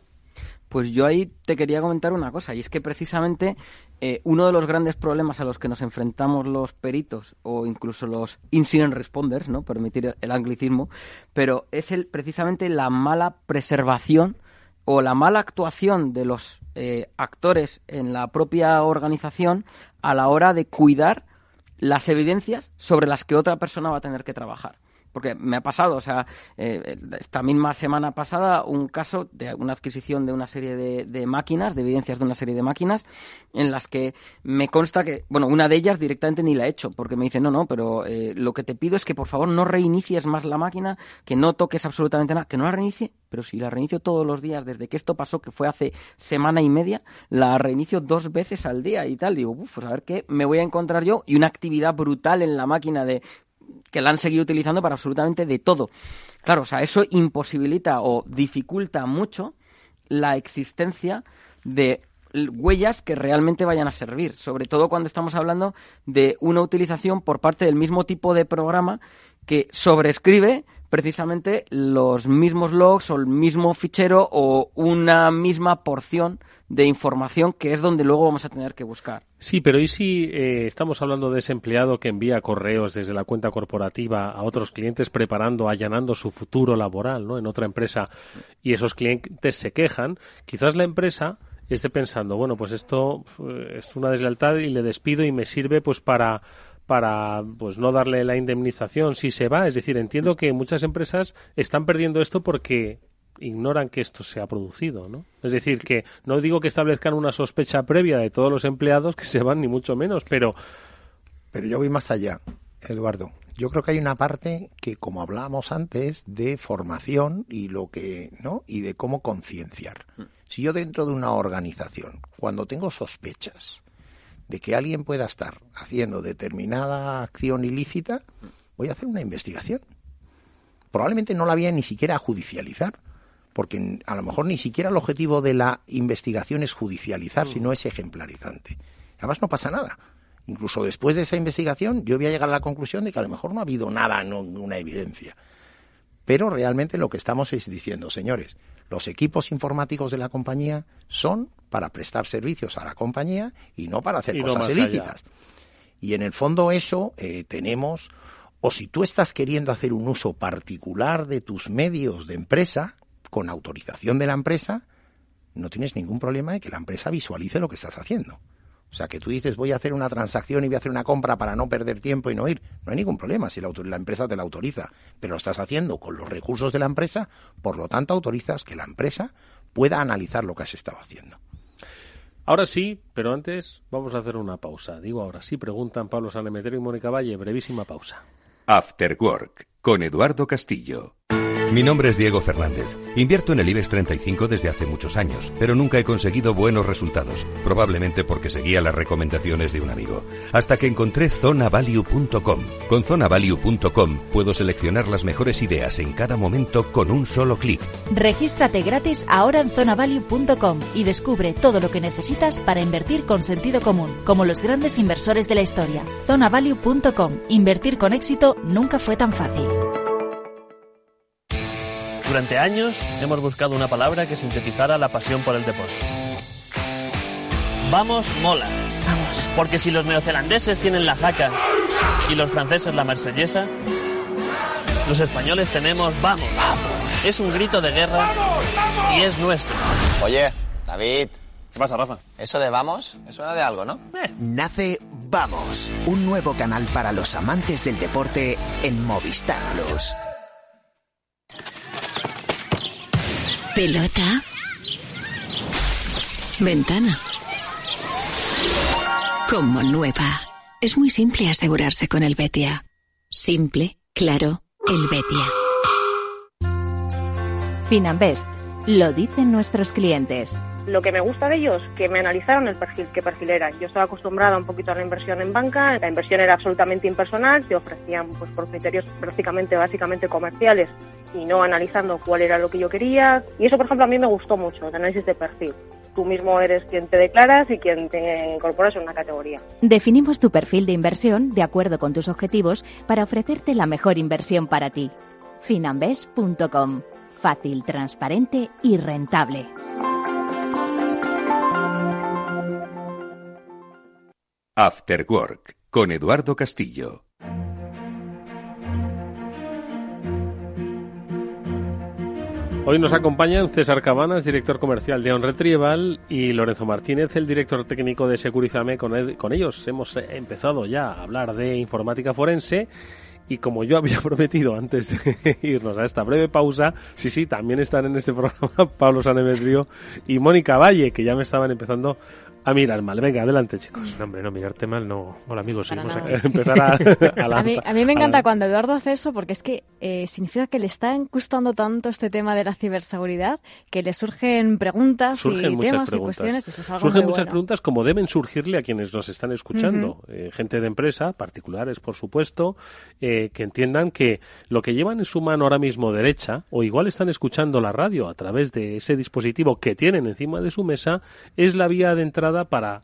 pues yo ahí te quería comentar una cosa, y es que precisamente eh, uno de los grandes problemas a los que nos enfrentamos los peritos o incluso los incident responders, ¿no? Permitir el anglicismo, pero es el, precisamente la mala preservación o la mala actuación de los eh, actores en la propia organización a la hora de cuidar las evidencias sobre las que otra persona va a tener que trabajar porque me ha pasado, o sea, eh, esta misma semana pasada un caso de una adquisición de una serie de, máquinas, de evidencias de una serie de máquinas, en las que me consta que, bueno, una de ellas directamente ni la he hecho, porque me dice, no, no, pero eh, lo que te pido es que por favor no reinicies más la máquina, que no toques absolutamente nada, que no la reinicie, pero si la reinicio todos los días desde que esto pasó, que fue hace semana y media, la reinicio dos veces al día y tal, digo, pues a ver qué me voy a encontrar yo y una actividad brutal en la máquina de que la han seguido utilizando para absolutamente de todo. Claro, o sea, eso imposibilita o dificulta mucho la existencia de huellas que realmente vayan a servir, sobre todo cuando estamos hablando de una utilización por parte del mismo tipo de programa que sobrescribe precisamente los mismos logs o el mismo fichero o una misma porción de información que es donde luego vamos a tener que buscar. Sí, pero ¿y si eh, estamos hablando de ese empleado que envía correos desde la cuenta corporativa a otros clientes preparando, allanando su futuro laboral ¿no? en otra empresa y esos clientes se quejan? Quizás la empresa esté pensando, bueno, pues esto eh, es una deslealtad y le despido y me sirve pues para para pues no darle la indemnización si se va. Es decir, entiendo que muchas empresas están perdiendo esto porque ignoran que esto se ha producido, ¿no? Es decir, que no digo que establezcan una sospecha previa de todos los empleados que se van, ni mucho menos, pero... Pero yo voy más allá, Eduardo. Yo creo que hay una parte que, como hablábamos antes, de formación y lo que, ¿no? Y de cómo concienciar. Mm. Si yo dentro de una organización, cuando tengo sospechas, de que alguien pueda estar haciendo determinada acción ilícita, voy a hacer una investigación. Probablemente no la voy a ni siquiera a judicializar, porque a lo mejor ni siquiera el objetivo de la investigación es judicializar, mm. sino es ejemplarizante. Además no pasa nada. Incluso después de esa investigación yo voy a llegar a la conclusión de que a lo mejor no ha habido nada, no, una evidencia. Pero realmente lo que estamos es diciendo, señores, los equipos informáticos de la compañía son para prestar servicios a la compañía y no para hacer cosas ilícitas. Y en el fondo eso eh, tenemos, o si tú estás queriendo hacer un uso particular de tus medios de empresa, con autorización de la empresa, no tienes ningún problema de que la empresa visualice lo que estás haciendo. O sea, que tú dices, voy a hacer una transacción y voy a hacer una compra para no perder tiempo y no ir. No hay ningún problema si la, la, empresa te la autoriza. Pero lo estás haciendo con los recursos de la empresa, por lo tanto autorizas que la empresa pueda analizar lo que has estado haciendo. Ahora sí, pero antes vamos a hacer una pausa. Digo ahora sí, preguntan Pablo Sanemeterio y Mónica Valle. Brevísima pausa. After Work, con Eduardo Castillo. Mi nombre es Diego Fernández. Invierto en el IBEX 35 desde hace muchos años, pero nunca he conseguido buenos resultados, probablemente porque seguía las recomendaciones de un amigo. Hasta que encontré zonavalue.com. Con zonavalue.com puedo seleccionar las mejores ideas en cada momento con un solo clic. Regístrate gratis ahora en zonavalue.com y descubre todo lo que necesitas para invertir con sentido común, como los grandes inversores de la historia. zonavalue.com. Invertir con éxito nunca fue tan fácil. Durante años hemos buscado una palabra que sintetizara la pasión por el deporte. Vamos, mola. Vamos. Porque si los neozelandeses tienen la jaca y los franceses la marsellesa, los españoles tenemos vamos. Vamos. Es un grito de guerra y es nuestro. Oye, David. ¿Qué pasa, Rafa? Eso de vamos, me suena de algo, ¿no? Eh. Nace Vamos, un nuevo canal para los amantes del deporte en Movistar Plus. Pelota. Ventana. Como nueva. Es muy simple asegurarse con el Betia. Simple, claro, el Betia. Finanbest. Lo dicen nuestros clientes lo que me gusta de ellos, que me analizaron el perfil, qué perfil era. Yo estaba acostumbrada un poquito a la inversión en banca, la inversión era absolutamente impersonal, te ofrecían pues por criterios prácticamente básicamente comerciales y no analizando cuál era lo que yo quería. Y eso, por ejemplo, a mí me gustó mucho, el análisis de perfil. Tú mismo eres quien te declaras y quien te incorporas en una categoría. Definimos tu perfil de inversión de acuerdo con tus objetivos para ofrecerte la mejor inversión para ti. Finambes.com. Fácil, transparente y rentable. After Work con Eduardo Castillo. Hoy nos acompañan César Cabanas, director comercial de On Retrieval, y Lorenzo Martínez, el director técnico de Securizame. Con, con ellos hemos empezado ya a hablar de informática forense y como yo había prometido antes de irnos a esta breve pausa, sí, sí, también están en este programa Pablo Sanemetrio y Mónica Valle, que ya me estaban empezando a mirar mal. Venga, adelante, chicos. No, hombre, no, mirarte mal no. Hola, amigos, seguimos aquí. Empezar a, a, mí, a, mí, me encanta cuando Eduardo hace eso porque es que eh, significa que le está gustando tanto este tema de la ciberseguridad que le surgen preguntas y temas y cuestiones. Eso es algo surgen muy muchas bueno. preguntas como deben surgirle a quienes nos están escuchando. Uh -huh. eh, gente de empresa, particulares, por supuesto, eh, que entiendan que lo que llevan en su mano ahora mismo derecha, o igual están escuchando la radio a través de ese dispositivo que tienen encima de su mesa, es la vía de entrada para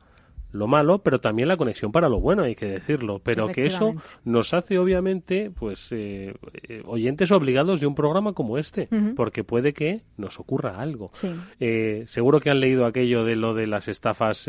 lo malo, pero también la conexión para lo bueno, hay que decirlo. Pero que eso nos hace, obviamente, pues eh, eh, oyentes obligados de un programa como este, porque puede que nos ocurra algo. Eh, seguro que han leído aquello de lo de las estafas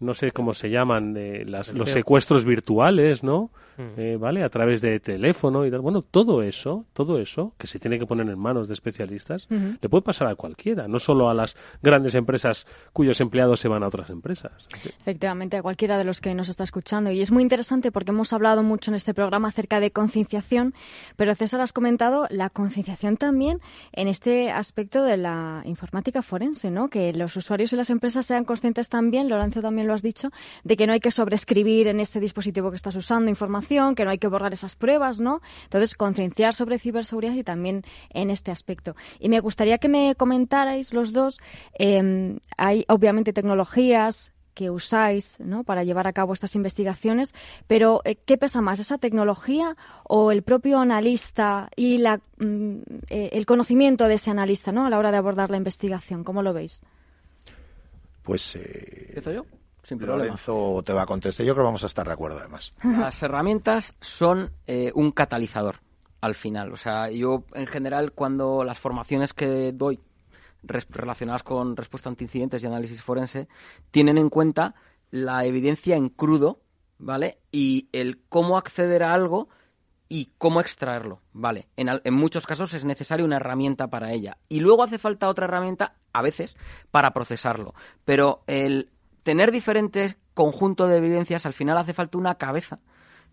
no sé cómo se llaman, eh, las, los secuestros virtuales, ¿no? Mm. Eh, ¿Vale? A través de teléfono y tal. Bueno, todo eso, todo eso, que se tiene que poner en manos de especialistas, le puede pasar a cualquiera, no solo a las grandes empresas cuyos empleados se van a otras empresas. Efectivamente, a cualquiera de los que nos está escuchando. Y es muy interesante porque hemos hablado mucho en este programa acerca de concienciación, pero César has comentado la concienciación también en este aspecto de la informática forense, ¿no? Que los usuarios y las empresas sean conscientes también, Lorenzo también lo has dicho, de que no hay que sobreescribir en ese dispositivo que estás usando información, que no hay que borrar esas pruebas, ¿no? Entonces, concienciar sobre ciberseguridad y también en este aspecto. Y me gustaría que me comentarais los dos, em, hay obviamente tecnologías que usáis ¿no? para llevar a cabo estas investigaciones, pero eh, ¿qué pesa más, esa tecnología o el propio analista y la, mm, eh, el conocimiento de ese analista ¿no? a la hora de abordar la investigación? ¿Cómo lo veis? Pues... Eh, yo? Sin Lorenzo te va a contestar. Yo creo que vamos a estar de acuerdo, además. Las herramientas son eh, un catalizador al final. O sea, yo en general cuando las formaciones que doy relacionadas con respuesta ante incidentes y análisis forense tienen en cuenta la evidencia en crudo, ¿vale? Y el cómo acceder a algo y cómo extraerlo, ¿vale? En, en, muchos casos es necesaria una herramienta para ella. Y luego hace falta otra herramienta, a veces, para procesarlo. Pero el tener diferentes conjuntos de evidencias, al final hace falta una cabeza,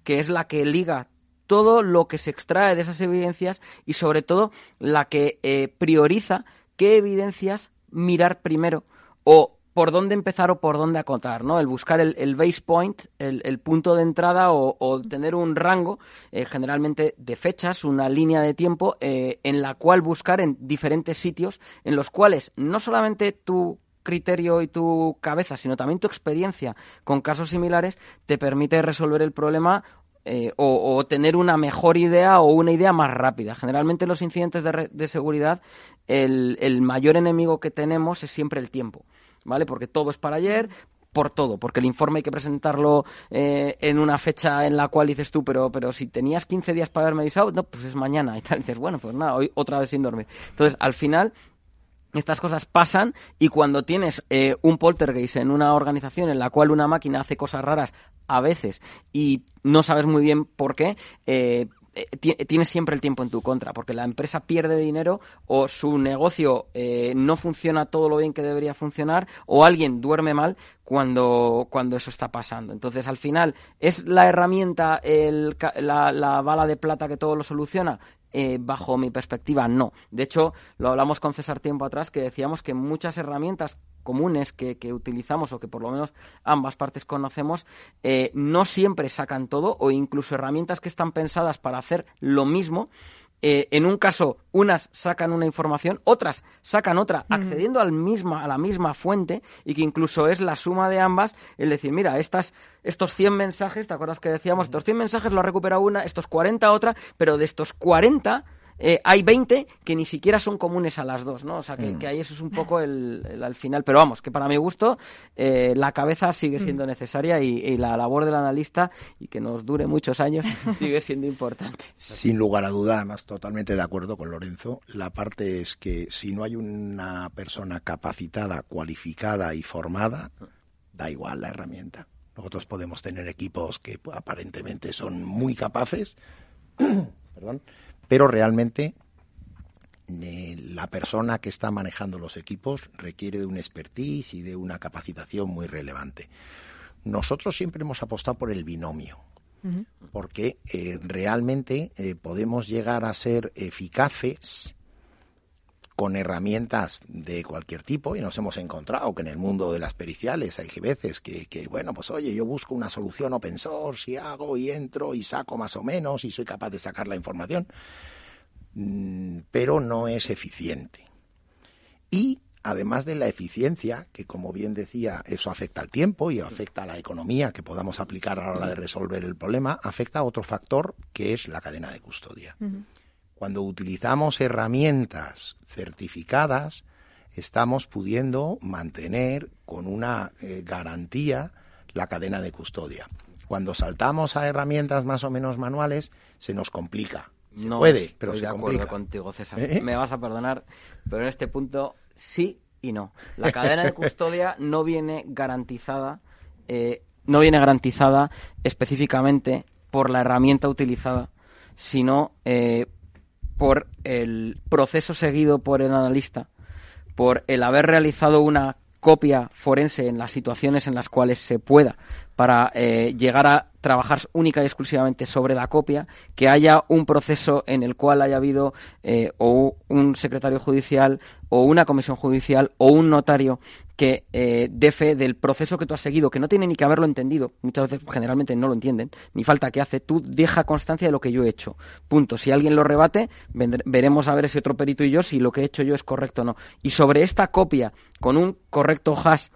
que es la que liga todo lo que se extrae de esas evidencias y sobre todo la que eh, prioriza qué evidencias mirar primero o por dónde empezar o por dónde acotar, ¿no? El buscar el, base point, el, punto de entrada o, tener un rango, eh, generalmente de fechas, una línea de tiempo eh, en la cual buscar en diferentes sitios en los cuales no solamente tú criterio y tu cabeza, sino también tu experiencia con casos similares, te permite resolver el problema eh, o, tener una mejor idea o una idea más rápida. Generalmente en los incidentes de, seguridad el, mayor enemigo que tenemos es siempre el tiempo, ¿vale? Porque todo es para ayer, por todo, porque el informe hay que presentarlo eh, en una fecha en la cual dices tú, pero, pero si tenías 15 días para haberme avisado, no, pues es mañana y tal, dices, bueno, pues nada, hoy otra vez sin dormir. Entonces, al final, estas cosas pasan y cuando tienes eh, un poltergeist en una organización en la cual una máquina hace cosas raras a veces y no sabes muy bien por qué, eh, eh, tienes siempre el tiempo en tu contra, porque la empresa pierde dinero o su negocio no funciona todo lo bien que debería funcionar o alguien duerme mal cuando, cuando eso está pasando. Entonces, al final, ¿es la herramienta la, la, bala de plata que todo lo soluciona? Eh, bajo mi perspectiva, no. De hecho, lo hablamos con César tiempo atrás, que decíamos que muchas herramientas comunes que, utilizamos o que por lo menos ambas partes conocemos, eh, no siempre sacan todo o incluso herramientas que están pensadas para hacer lo mismo eh, en un caso unas sacan una información, otras sacan otra, accediendo al misma, a la misma fuente y que incluso es la suma de ambas, el decir, mira, estas, estos 100 mensajes, ¿te acuerdas que decíamos? Estos 100 mensajes lo ha recuperado una, estos 40 otra, pero de estos 40 eh, hay 20 que ni siquiera son comunes a las dos, ¿no? O sea, que, mm. ahí eso es un poco el, al final. Pero vamos, que para mi gusto eh, la cabeza sigue siendo mm. necesaria y, la labor del analista, y que nos dure muchos años, sigue siendo importante. Sin lugar a duda, además totalmente de acuerdo con Lorenzo. La parte es que si no hay una persona capacitada, cualificada y formada, da igual la herramienta. Nosotros podemos tener equipos que aparentemente son muy capaces, perdón, pero realmente eh, la persona que está manejando los equipos requiere de un expertise y de una capacitación muy relevante. Nosotros siempre hemos apostado por el binomio, porque eh, realmente eh, podemos llegar a ser eficaces con herramientas de cualquier tipo y nos hemos encontrado que en el mundo de las periciales hay veces que, bueno, pues oye, yo busco una solución open source y hago y entro y saco más o menos y soy capaz de sacar la información, mm, pero no es eficiente. Y además de la eficiencia, que como bien decía, eso afecta al tiempo y afecta a la economía que podamos aplicar a la hora de resolver el problema, afecta a otro factor que es la cadena de custodia. Cuando utilizamos herramientas certificadas, estamos pudiendo mantener con una eh, garantía la cadena de custodia. Cuando saltamos a herramientas más o menos manuales, se nos complica. Se no puede, pero estoy se de acuerdo complica. contigo, César. ¿Eh? Me vas a perdonar, pero en este punto sí y no. La cadena de custodia no viene garantizada, eh, no viene garantizada específicamente por la herramienta utilizada, sino eh, por el proceso seguido por el analista, por el haber realizado una copia forense en las situaciones en las cuales se pueda para eh, llegar a trabajar única y exclusivamente sobre la copia, que haya un proceso en el cual haya habido eh, o un secretario judicial o una comisión judicial o un notario que eh, dé fe del proceso que tú has seguido, que no tiene ni que haberlo entendido, muchas veces generalmente no lo entienden, ni falta que hace, tú deja constancia de lo que yo he hecho. Punto. Si alguien lo rebate, veremos a ver ese otro perito y yo si lo que he hecho yo es correcto o no. Y sobre esta copia, con un correcto hash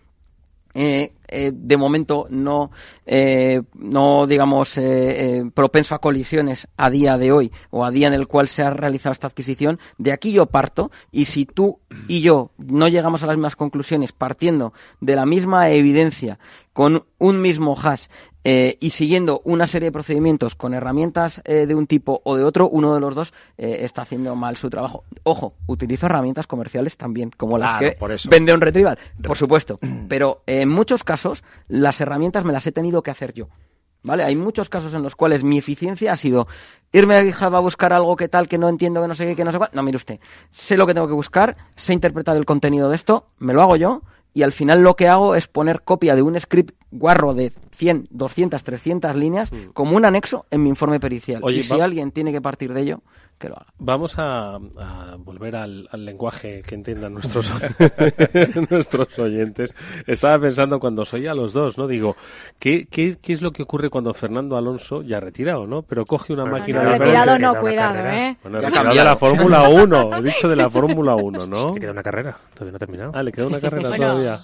eh, eh, de momento no, eh, no digamos, eh, eh, propenso a colisiones a día de hoy o a día en el cual se ha realizado esta adquisición, de aquí yo parto y si tú y yo no llegamos a las mismas conclusiones partiendo de la misma evidencia con un mismo hash eh, y siguiendo una serie de procedimientos con herramientas eh, de un tipo o de otro, uno de los dos eh, está haciendo mal su trabajo. Ojo, utilizo herramientas comerciales también, como las Claro, que por eso. vende un retrieval, por supuesto. Pero en muchos casos las herramientas me las he tenido que hacer yo. ¿Vale? Hay muchos casos en los cuales mi eficiencia ha sido irme a GitHub a buscar algo que tal, que no entiendo, que no sé qué, que no sé cuál. No, mire usted, sé lo que tengo que buscar, sé interpretar el contenido de esto, me lo hago yo y al final lo que hago es poner copia de un script guarro de 100, 200, 300 líneas como un anexo en mi informe pericial. Oye, y si va- alguien tiene que partir de ello, que lo haga. Vamos a, a volver al, al lenguaje que entiendan nuestros, nuestros oyentes. Estaba pensando cuando soy a los dos, ¿no? Digo, ¿qué, qué, qué es lo que ocurre cuando Fernando Alonso, ya retirado, ¿no? Pero coge una máquina no, de retirado no, cuidado, ¿eh? Bueno, retirado de la Fórmula 1, he dicho de la Fórmula 1, ¿no? Le queda una carrera, todavía no ha terminado. Ah, le queda una carrera Bueno. todavía.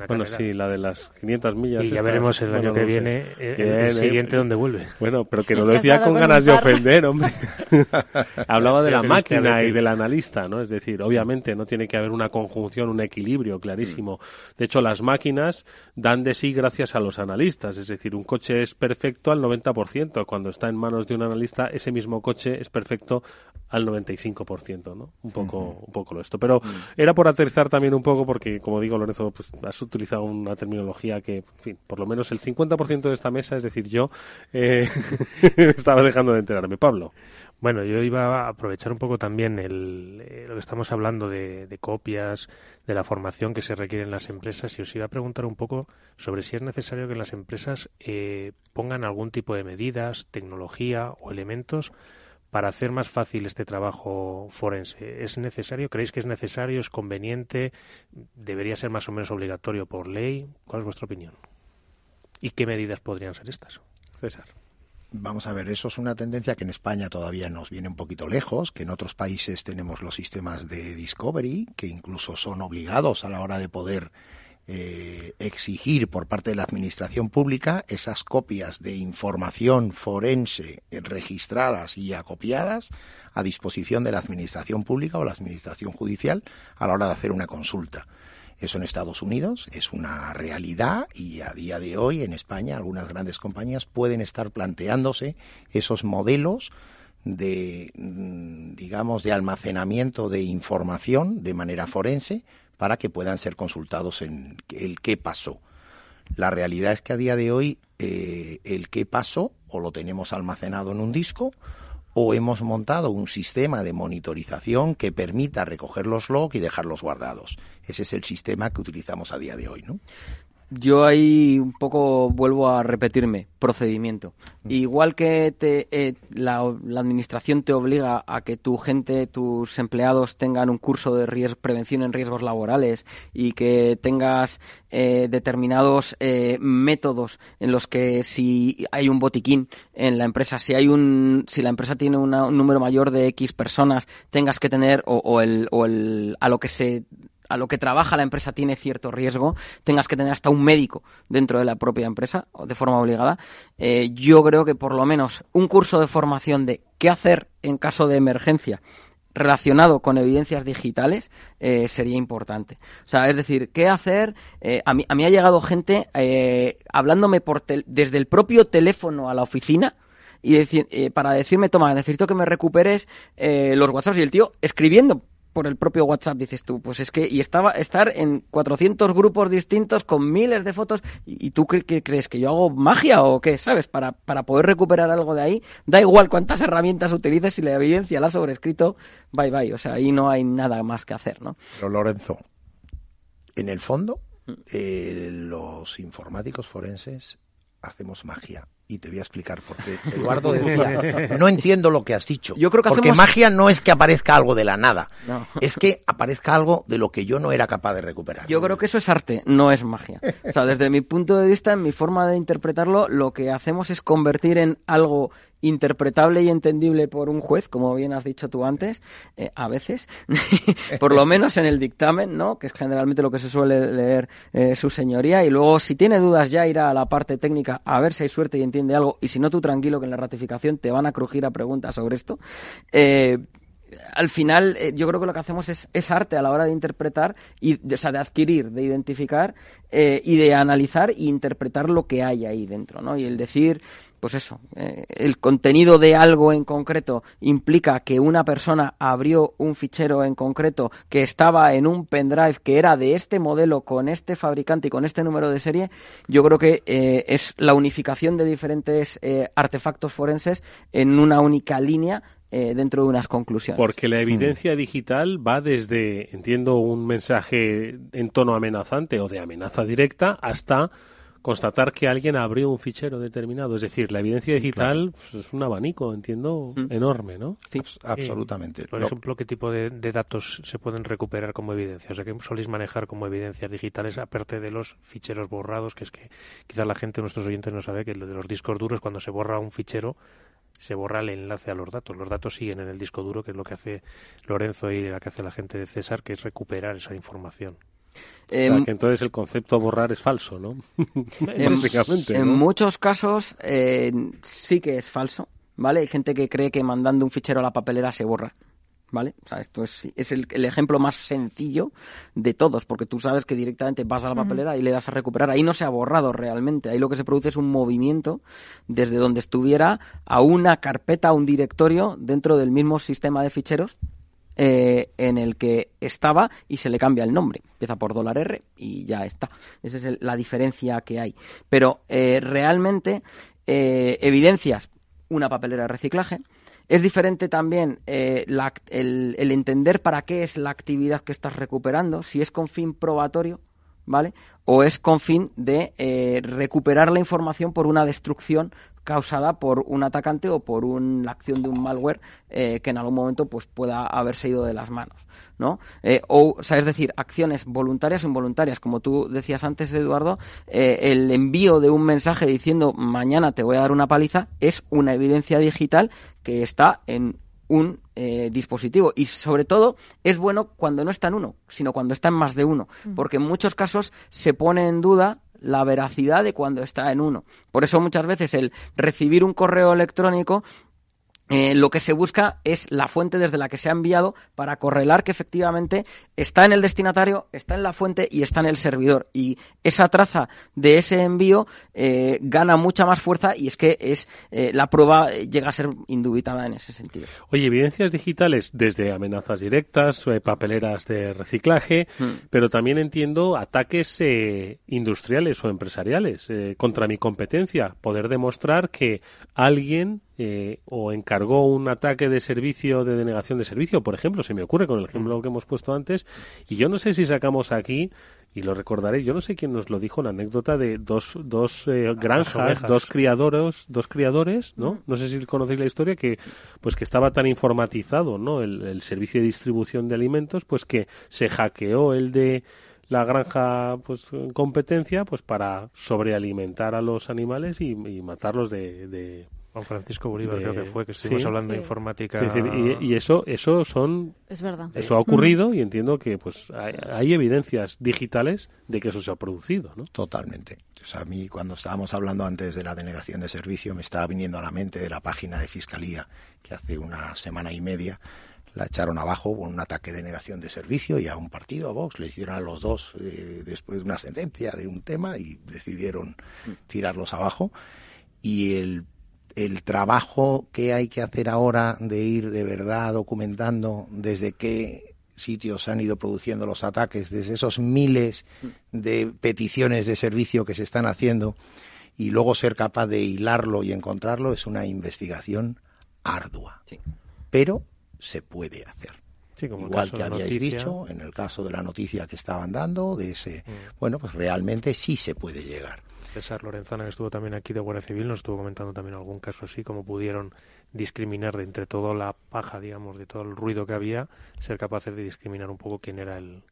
Una Bueno, carrera. sí, la de las 500 millas. Y ya veremos el año que no sé. viene, el- el siguiente dónde vuelve. Bueno, pero que no lo decía con con ganas de ofender, hombre. Hablaba de la máquina y del analista, ¿no? Es decir, obviamente no tiene que haber una conjunción, un equilibrio clarísimo. Mm. De hecho, las máquinas dan de sí gracias a los analistas. Es decir, un coche es perfecto al 90%. Cuando está en manos de un analista, ese mismo coche es perfecto al 95%, ¿no? Un poco, un poco lo esto. Pero Mm. era por aterrizar también un poco, porque, como digo, Lorenzo, pues has utilizado una terminología que, en fin, por lo menos el 50% de esta mesa, es decir, yo, eh, estaba dejando de enterarme. Pablo. Bueno, yo iba a aprovechar un poco también el, eh, lo que estamos hablando de, copias, de la formación que se requiere en las empresas y os iba a preguntar un poco sobre si es necesario que las empresas eh, pongan algún tipo de medidas, tecnología o elementos para hacer más fácil este trabajo forense. ¿Es necesario? ¿Creéis que es necesario? ¿Es conveniente? ¿Debería ser más o menos obligatorio por ley? ¿Cuál es vuestra opinión? ¿Y qué medidas podrían ser estas? César. Vamos a ver, eso es una tendencia que en España todavía nos viene un poquito lejos, que en otros países tenemos los sistemas de Discovery, que incluso son obligados a la hora de poder eh, exigir por parte de la administración pública esas copias de información forense registradas y acopiadas a disposición de la administración pública o la administración judicial a la hora de hacer una consulta. Eso en Estados Unidos es una realidad y a día de hoy en España algunas grandes compañías pueden estar planteándose esos modelos de, mm, digamos, de almacenamiento de información de manera forense para que puedan ser consultados en el qué pasó. La realidad es que a día de hoy eh, el qué pasó o lo tenemos almacenado en un disco o hemos montado un sistema de monitorización que permita recoger los logs y dejarlos guardados. Ese es el sistema que utilizamos a día de hoy, ¿no? Yo ahí un poco vuelvo a repetirme, procedimiento. Igual que te, eh, la, la administración te obliga a que tu gente, tus empleados tengan un curso de prevención en riesgos laborales y que tengas eh, determinados eh, métodos en los que si hay un botiquín en la empresa, si hay un, si la empresa tiene una- un número mayor de X personas, tengas que tener o, o el, o el, a lo que se a lo que trabaja la empresa tiene cierto riesgo, tengas que tener hasta un médico dentro de la propia empresa o de forma obligada, eh, yo creo que por lo menos un curso de formación de qué hacer en caso de emergencia relacionado con evidencias digitales eh, sería importante. O sea, es decir, ¿qué hacer? Eh, a, mí, ha llegado gente hablándome por desde el propio teléfono a la oficina y para decirme, toma, necesito que me recuperes los WhatsApps y el tío escribiendo por el propio WhatsApp, dices tú. Pues es que, y estaba estar en 400 grupos distintos con miles de fotos, y, tú qué crees que yo hago magia o qué, ¿sabes? Para, para poder recuperar algo de ahí, da igual cuántas herramientas utilices, si la evidencia la ha sobrescrito, bye bye. O sea, ahí no hay nada más que hacer, ¿no? Pero Lorenzo, en el fondo, mm. eh, los informáticos forenses hacemos magia y te voy a explicar por qué. Eduardo decía, no entiendo lo que has dicho. Yo creo que porque magia no es que aparezca algo de la nada, es que aparezca algo de lo que yo no era capaz de recuperar. Yo creo que eso es arte, no es magia. O sea, desde mi punto de vista, en mi forma de interpretarlo, lo que hacemos es convertir en algo interpretable y entendible por un juez, como bien has dicho tú antes, eh, a veces, por lo menos en el dictamen, ¿no? Que es generalmente lo que se suele leer eh, su señoría, y luego si tiene dudas ya irá a la parte técnica a ver si hay suerte y entiende algo, y si no tú tranquilo que en la ratificación te van a crujir a preguntas sobre esto. Eh, al final yo creo que lo que hacemos es, es, arte a la hora de interpretar y de, o sea, de adquirir, de identificar y de analizar e interpretar lo que hay ahí dentro, ¿no? Y el decir pues eso, eh, el contenido de algo en concreto implica que una persona abrió un fichero en concreto que estaba en un pendrive que era de este modelo con este fabricante y con este número de serie, yo creo que eh, es la unificación de diferentes eh, artefactos forenses en una única línea dentro de unas conclusiones. Porque la evidencia digital va desde, entiendo, un mensaje en tono amenazante o de amenaza directa hasta constatar que alguien abrió un fichero determinado. Es decir, la evidencia digital pues, es un abanico, entiendo, mm. enorme, ¿no? Sí, absolutamente. por ejemplo, ¿qué tipo de, datos se pueden recuperar como evidencia? O sea, ¿qué soléis manejar como evidencias digitales aparte de los ficheros borrados? Que es que quizás la gente, nuestros oyentes, no sabe que lo de los discos duros, cuando se borra un fichero, se borra el enlace a los datos. Los datos siguen en el disco duro, que es lo que hace Lorenzo y lo que hace la gente de César, que es recuperar esa información. Em, que entonces el concepto borrar es falso, ¿no? en, en muchos casos eh, sí que es falso, ¿vale? Hay gente que cree que mandando un fichero a la papelera se borra. ¿Vale? O sea, esto es, es el, ejemplo más sencillo de todos, porque tú sabes que directamente vas a la papelera y le das a recuperar. Ahí no se ha borrado realmente. Ahí lo que se produce es un movimiento desde donde estuviera a una carpeta, a un directorio dentro del mismo sistema de ficheros eh, en el que estaba y se le cambia el nombre. Empieza por dólar R y ya está. Esa es la diferencia que hay. Pero eh, realmente eh, evidencias una papelera de reciclaje. Es diferente también el, el, entender para qué es la actividad que estás recuperando, si es con fin probatorio, ¿vale? O es con fin de recuperar la información por una destrucción causada por un atacante o por una acción de un malware eh, que en algún momento pues pueda haberse ido de las manos, ¿no? Eh, o, sea, es decir, acciones voluntarias o involuntarias, como tú decías antes, Eduardo, eh, el envío de un mensaje diciendo mañana te voy a dar una paliza es una evidencia digital que está en un dispositivo y sobre todo es bueno cuando no está en uno, sino cuando está en más de uno, mm. porque en muchos casos se pone en duda la veracidad de cuando está en uno. Por eso muchas veces el recibir un correo electrónico eh, lo que se busca es la fuente desde la que se ha enviado para correlar que efectivamente está en el destinatario, está en la fuente y está en el servidor. Y esa traza de ese envío eh, gana mucha más fuerza y es que es eh, la prueba llega a ser indubitada en ese sentido. Oye, evidencias digitales desde amenazas directas, papeleras de reciclaje, hmm. pero también entiendo ataques industriales o empresariales contra mi competencia. Poder demostrar que alguien eh, o encargó un ataque de servicio, de denegación de servicio, por ejemplo, se me ocurre con el ejemplo que hemos puesto antes, y yo no sé si sacamos aquí, y lo recordaré, yo no sé quién nos lo dijo, la anécdota de dos, dos eh, granjas, dos criadores, dos criadores, ¿no? No sé si conocéis la historia, que pues que estaba tan informatizado, ¿no? El, el servicio de distribución de alimentos, pues que se hackeó el de la granja pues competencia pues para sobrealimentar a los animales y, matarlos de Juan Francisco Bolívar creo que fue, que estuvimos hablando de informática. y, eso, eso son... Es verdad. Eso ha ocurrido y entiendo que pues hay, evidencias digitales de que eso se ha producido, ¿no? Totalmente. a mí cuando estábamos hablando antes de la denegación de servicio me estaba viniendo a la mente de la página de Fiscalía que hace una semana y media la echaron abajo con un ataque de negación de servicio y a un partido, a Vox, le hicieron a los dos eh, después de una sentencia de un tema y decidieron tirarlos abajo. Y el, el trabajo que hay que hacer ahora de ir de verdad documentando desde qué sitios han ido produciendo los ataques, desde esos miles de peticiones de servicio que se están haciendo y luego ser capaz de hilarlo y encontrarlo es una investigación ardua. Pero se puede hacer. Igual que habíais dicho, en el caso de la noticia que estaban dando, de ese, mm. bueno, pues realmente sí se puede llegar. César Lorenzana, que estuvo también aquí de Guardia Civil, nos estuvo comentando también algún caso así, como pudieron discriminar de entre toda la paja, digamos, de todo el ruido que había, ser capaces de discriminar un poco quién era el,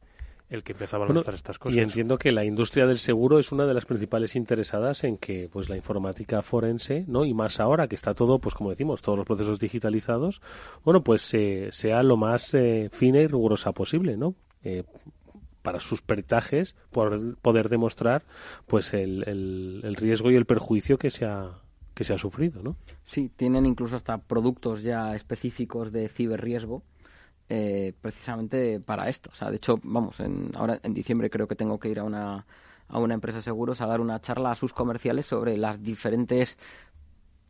el que empezaba a lanzar estas cosas. Y entiendo que la industria del seguro es una de las principales interesadas en que pues la informática forense, ¿no? Y más ahora que está todo, pues como decimos, todos los procesos digitalizados, bueno, pues eh, sea lo más eh, fina y rigurosa posible, ¿no? Eh, para sus peritajes por poder demostrar pues el, riesgo y el perjuicio que se ha que se ha sufrido, ¿no? Sí, tienen incluso hasta productos ya específicos de ciberriesgo eh, precisamente para esto. O sea, de hecho, vamos, en, ahora en diciembre creo que tengo que ir a una, a una empresa de seguros a dar una charla a sus comerciales sobre las diferentes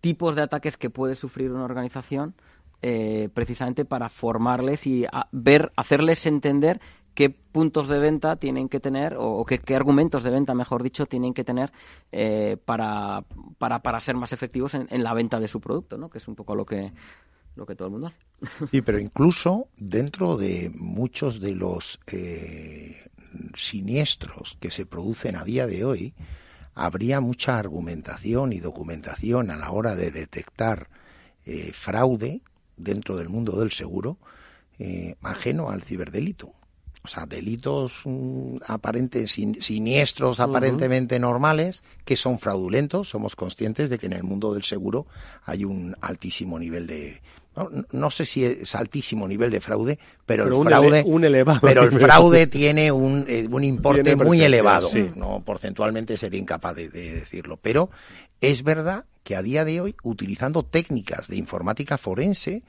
tipos de ataques que puede sufrir una organización eh, precisamente para formarles y ver, hacerles entender qué puntos de venta tienen que tener o, qué, argumentos de venta, mejor dicho, tienen que tener eh, para, para, para, ser más efectivos en, en, la venta de su producto, ¿no? que es un poco lo que, lo que todo el mundo hace. Sí, pero incluso dentro de muchos de los eh, siniestros que se producen a día de hoy, habría mucha argumentación y documentación a la hora de detectar eh, fraude dentro del mundo del seguro eh, ajeno al ciberdelito. O sea, delitos mm, aparentes, siniestros aparentemente normales, que son fraudulentos. Somos conscientes de que en el mundo del seguro hay un altísimo nivel de, no, sé si es altísimo nivel de fraude, pero, el fraude, pero el fraude tiene un, eh, un importe muy elevado. No porcentualmente sería incapaz de, decirlo, pero es verdad que a día de hoy, utilizando técnicas de informática forense,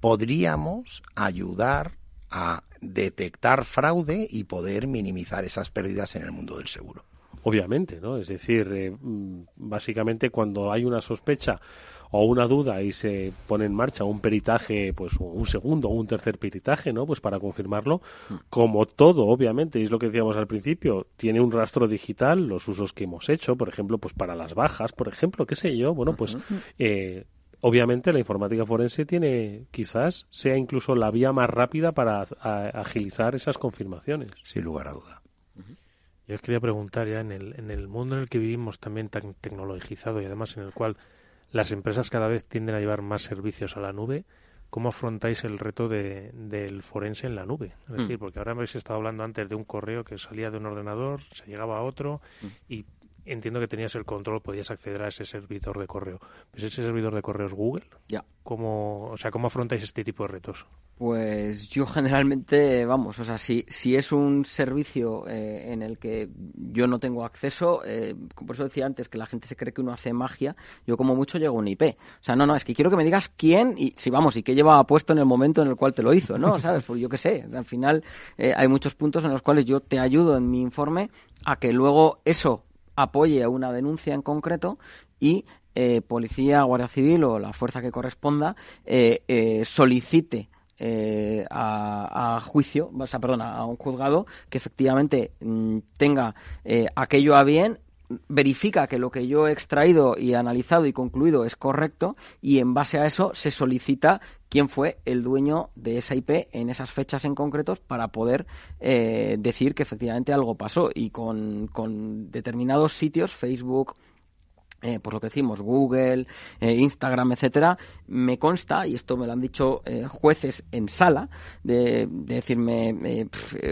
podríamos ayudar a detectar fraude y poder minimizar esas pérdidas en el mundo del seguro. Obviamente, ¿no? Es decir, eh, mm, básicamente cuando hay una sospecha o una duda y se pone en marcha un peritaje, pues un segundo o un tercer peritaje, ¿no? Pues para confirmarlo, mm. como todo, obviamente, es lo que decíamos al principio, tiene un rastro digital, los usos que hemos hecho, por ejemplo, pues para las bajas, por ejemplo, qué sé yo, bueno, pues eh, obviamente la informática forense tiene, quizás sea incluso la vía más rápida para agilizar esas confirmaciones. Sin lugar a duda. Yo os quería preguntar ya en el, en el mundo en el que vivimos también tan tecnologizado y además en el cual las empresas cada vez tienden a llevar más servicios a la nube. ¿Cómo afrontáis el reto de, del forense en la nube? Es decir, mm. porque ahora habéis estado hablando antes de un correo que salía de un ordenador, se llegaba a otro mm. y entiendo que tenías el control, podías acceder a ese servidor de correo. ¿Es ese servidor de correo es Google? Ya. ¿Cómo, o sea, ¿cómo afrontáis este tipo de retos? Pues yo generalmente, vamos, o sea, si, si es un servicio eh, en el que yo no tengo acceso, eh, por eso decía antes que la gente se cree que uno hace magia, yo como mucho llego a un IP. O sea, no, no, es que quiero que me digas quién y si vamos, y qué llevaba puesto en el momento en el cual te lo hizo, ¿no? ¿Sabes? Pues yo qué sé, al final eh, hay muchos puntos en los cuales yo te ayudo en mi informe a que luego eso apoye a una denuncia en concreto y eh, policía, guardia civil o la fuerza que corresponda eh, eh, solicite a, juicio, o sea, perdón, a un juzgado que efectivamente mm, tenga aquello a bien verifica que lo que yo he extraído y analizado y concluido es correcto y en base a eso se solicita quién fue el dueño de esa IP en esas fechas en concretos para poder eh, decir que efectivamente algo pasó. Y con, con determinados sitios, Facebook, eh, por lo que decimos, Google, eh, Instagram, etcétera, me consta, y esto me lo han dicho eh, jueces en sala, de, decirme, eh,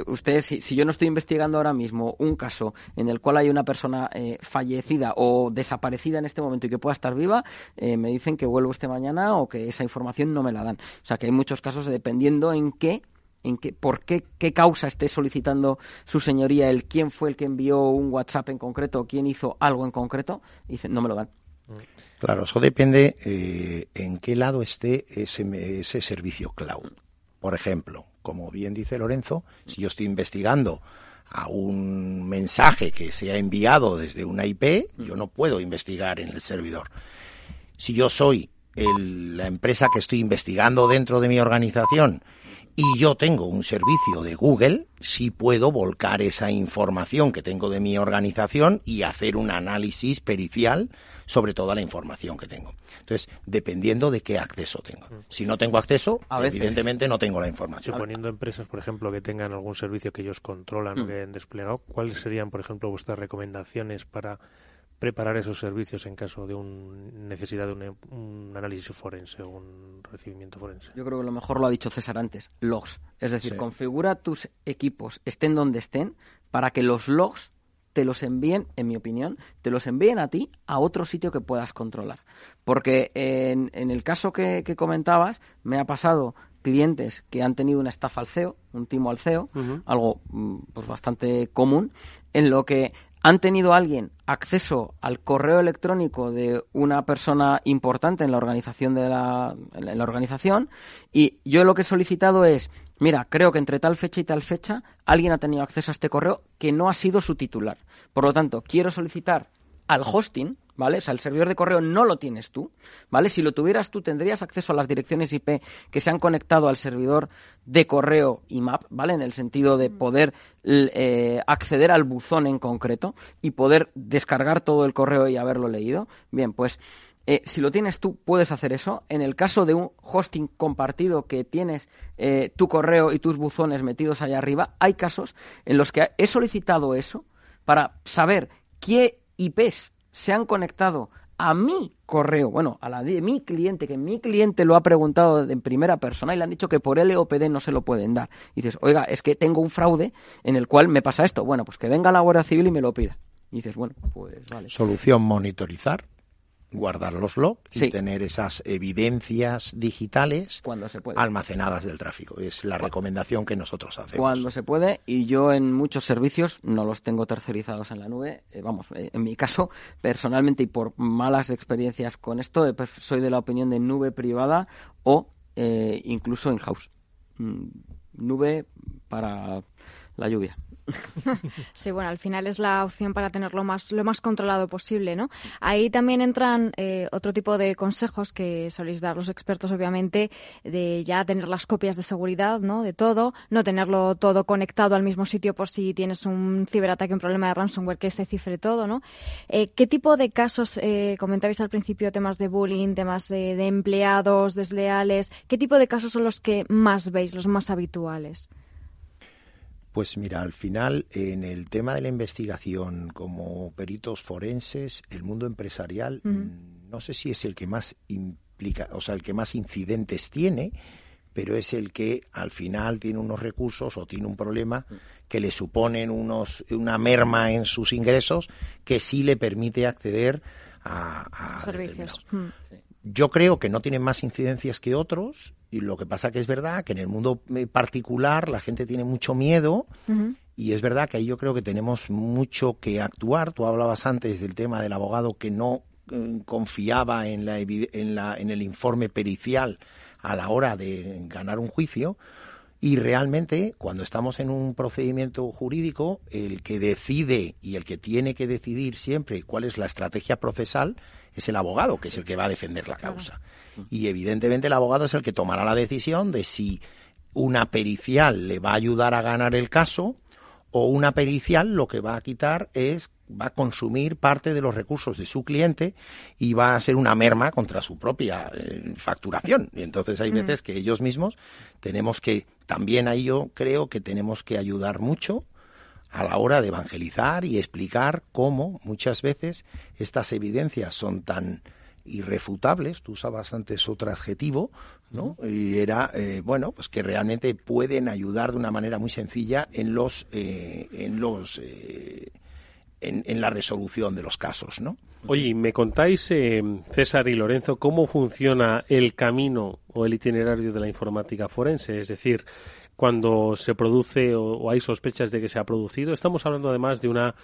ustedes, si, si, yo no estoy investigando ahora mismo un caso en el cual hay una persona fallecida o desaparecida en este momento y que pueda estar viva, me dicen que vuelvo este mañana o que esa información no me la dan. O sea que hay muchos casos dependiendo en qué en qué, por qué, qué causa esté solicitando su señoría el quién fue el que envió un WhatsApp en concreto o quién hizo algo en concreto, y dicen, no me lo dan. Claro, eso depende eh, en qué lado esté ese, ese servicio cloud. Por ejemplo, como bien dice Lorenzo, si yo estoy investigando a un mensaje que se ha enviado desde una IP, yo no puedo investigar en el servidor. Si yo soy el- la empresa que estoy investigando dentro de mi organización y yo tengo un servicio de Google, sí puedo volcar esa información que tengo de mi organización y hacer un análisis pericial sobre toda la información que tengo. Entonces, dependiendo de qué acceso tengo. Si no tengo acceso, A veces- evidentemente no tengo la información. Suponiendo empresas, por ejemplo, que tengan algún servicio que ellos controlan o Mm. que hayan desplegado, ¿cuáles serían, por ejemplo, vuestras recomendaciones para preparar esos servicios en caso de un, necesidad de un, un análisis forense o un recibimiento forense? Yo creo que lo mejor lo ha dicho César antes, logs. Es decir, Sí. configura tus equipos, estén donde estén, para que los logs te los envíen, en mi opinión, te los envíen a ti a otro sitio que puedas controlar. Porque en, en el caso que, que comentabas, me ha pasado clientes que han tenido una estafa al CEO, un timo al CEO, algo mm, pues bastante común, en lo que han tenido alguien acceso al correo electrónico de una persona importante en la organización de la, en la organización y yo lo que he solicitado es mira creo que entre tal fecha y tal fecha alguien ha tenido acceso a este correo que no ha sido su titular. Por lo tanto quiero solicitar al hosting, ¿vale? O sea, el servidor de correo no lo tienes tú, ¿vale? Si lo tuvieras tú, tendrías acceso a las direcciones IP que se han conectado al servidor de correo IMAP, ¿vale? En el sentido de poder l- eh, acceder al buzón en concreto y poder descargar todo el correo y haberlo leído. Bien, pues eh, si lo tienes tú, puedes hacer eso. En el caso de un hosting compartido que tienes eh, tu correo y tus buzones metidos allá arriba, hay casos en los que he solicitado eso para saber qué IPs se han conectado a mi correo, bueno, a la de mi cliente, que mi cliente lo ha preguntado en primera persona y le han dicho que por LOPD no se lo pueden dar. Y dices, oiga, es que tengo un fraude en el cual me pasa esto. Bueno, pues que venga la Guardia Civil y me lo pida. Y dices, bueno, pues vale. Solución monitorizar, guardar los logs y Sí. tener esas evidencias digitales Cuando se puede. almacenadas del tráfico. Es la recomendación que nosotros hacemos. Cuando se puede, y yo en muchos servicios no los tengo tercerizados en la nube. eh, vamos, eh, en mi caso, personalmente y por malas experiencias con esto, eh, pref- soy de la opinión de nube privada o eh, incluso in-house. Mm, Nube para la lluvia. Sí, bueno, al final es la opción para tenerlo más, lo más controlado posible, ¿no? Ahí también entran eh, otro tipo de consejos que soléis dar los expertos, obviamente, de ya tener las copias de seguridad, ¿no? De todo, no tenerlo todo conectado al mismo sitio por si tienes un ciberataque, un problema de ransomware que se cifre todo, ¿no? Eh, ¿Qué tipo de casos, eh, comentabais al principio, temas de bullying, temas de, de empleados desleales, qué tipo de casos son los que más veis, los más habituales? Pues mira, al final, en el tema de la investigación como peritos forenses, el mundo empresarial, mm, no sé si es el que más implica, o sea, el que más incidentes tiene, pero es el que al final tiene unos recursos o tiene un problema que le suponen unos, una merma en sus ingresos que sí le permite acceder a, a Servicios. Yo creo que no tienen más incidencias que otros y lo que pasa que es verdad que en el mundo eh, particular la gente tiene mucho miedo y es verdad que ahí yo creo que tenemos mucho que actuar. Tú hablabas antes del tema del abogado que no eh, confiaba en, la, en, la, en el informe pericial a la hora de ganar un juicio. Y realmente, cuando estamos en un procedimiento jurídico, el que decide y el que tiene que decidir siempre cuál es la estrategia procesal es el abogado, que es el que va a defender la causa. Y evidentemente el abogado es el que tomará la decisión de si una pericial le va a ayudar a ganar el caso o una pericial lo que va a quitar es va a consumir parte de los recursos de su cliente y va a ser una merma contra su propia eh, facturación. Y entonces hay Mm. veces que ellos mismos tenemos que, también ahí yo creo que tenemos que ayudar mucho a la hora de evangelizar y explicar cómo muchas veces estas evidencias son tan irrefutables, tú usabas antes otro adjetivo, ¿no? Y era, eh, bueno, pues que realmente pueden ayudar de una manera muy sencilla en los, eh, en los, eh, en, en la resolución de los casos, ¿no? Oye, ¿me contáis, eh, César y Lorenzo, cómo funciona el camino o el itinerario de la informática forense? Es decir, cuando se produce o, o hay sospechas de que se ha producido, estamos hablando además de una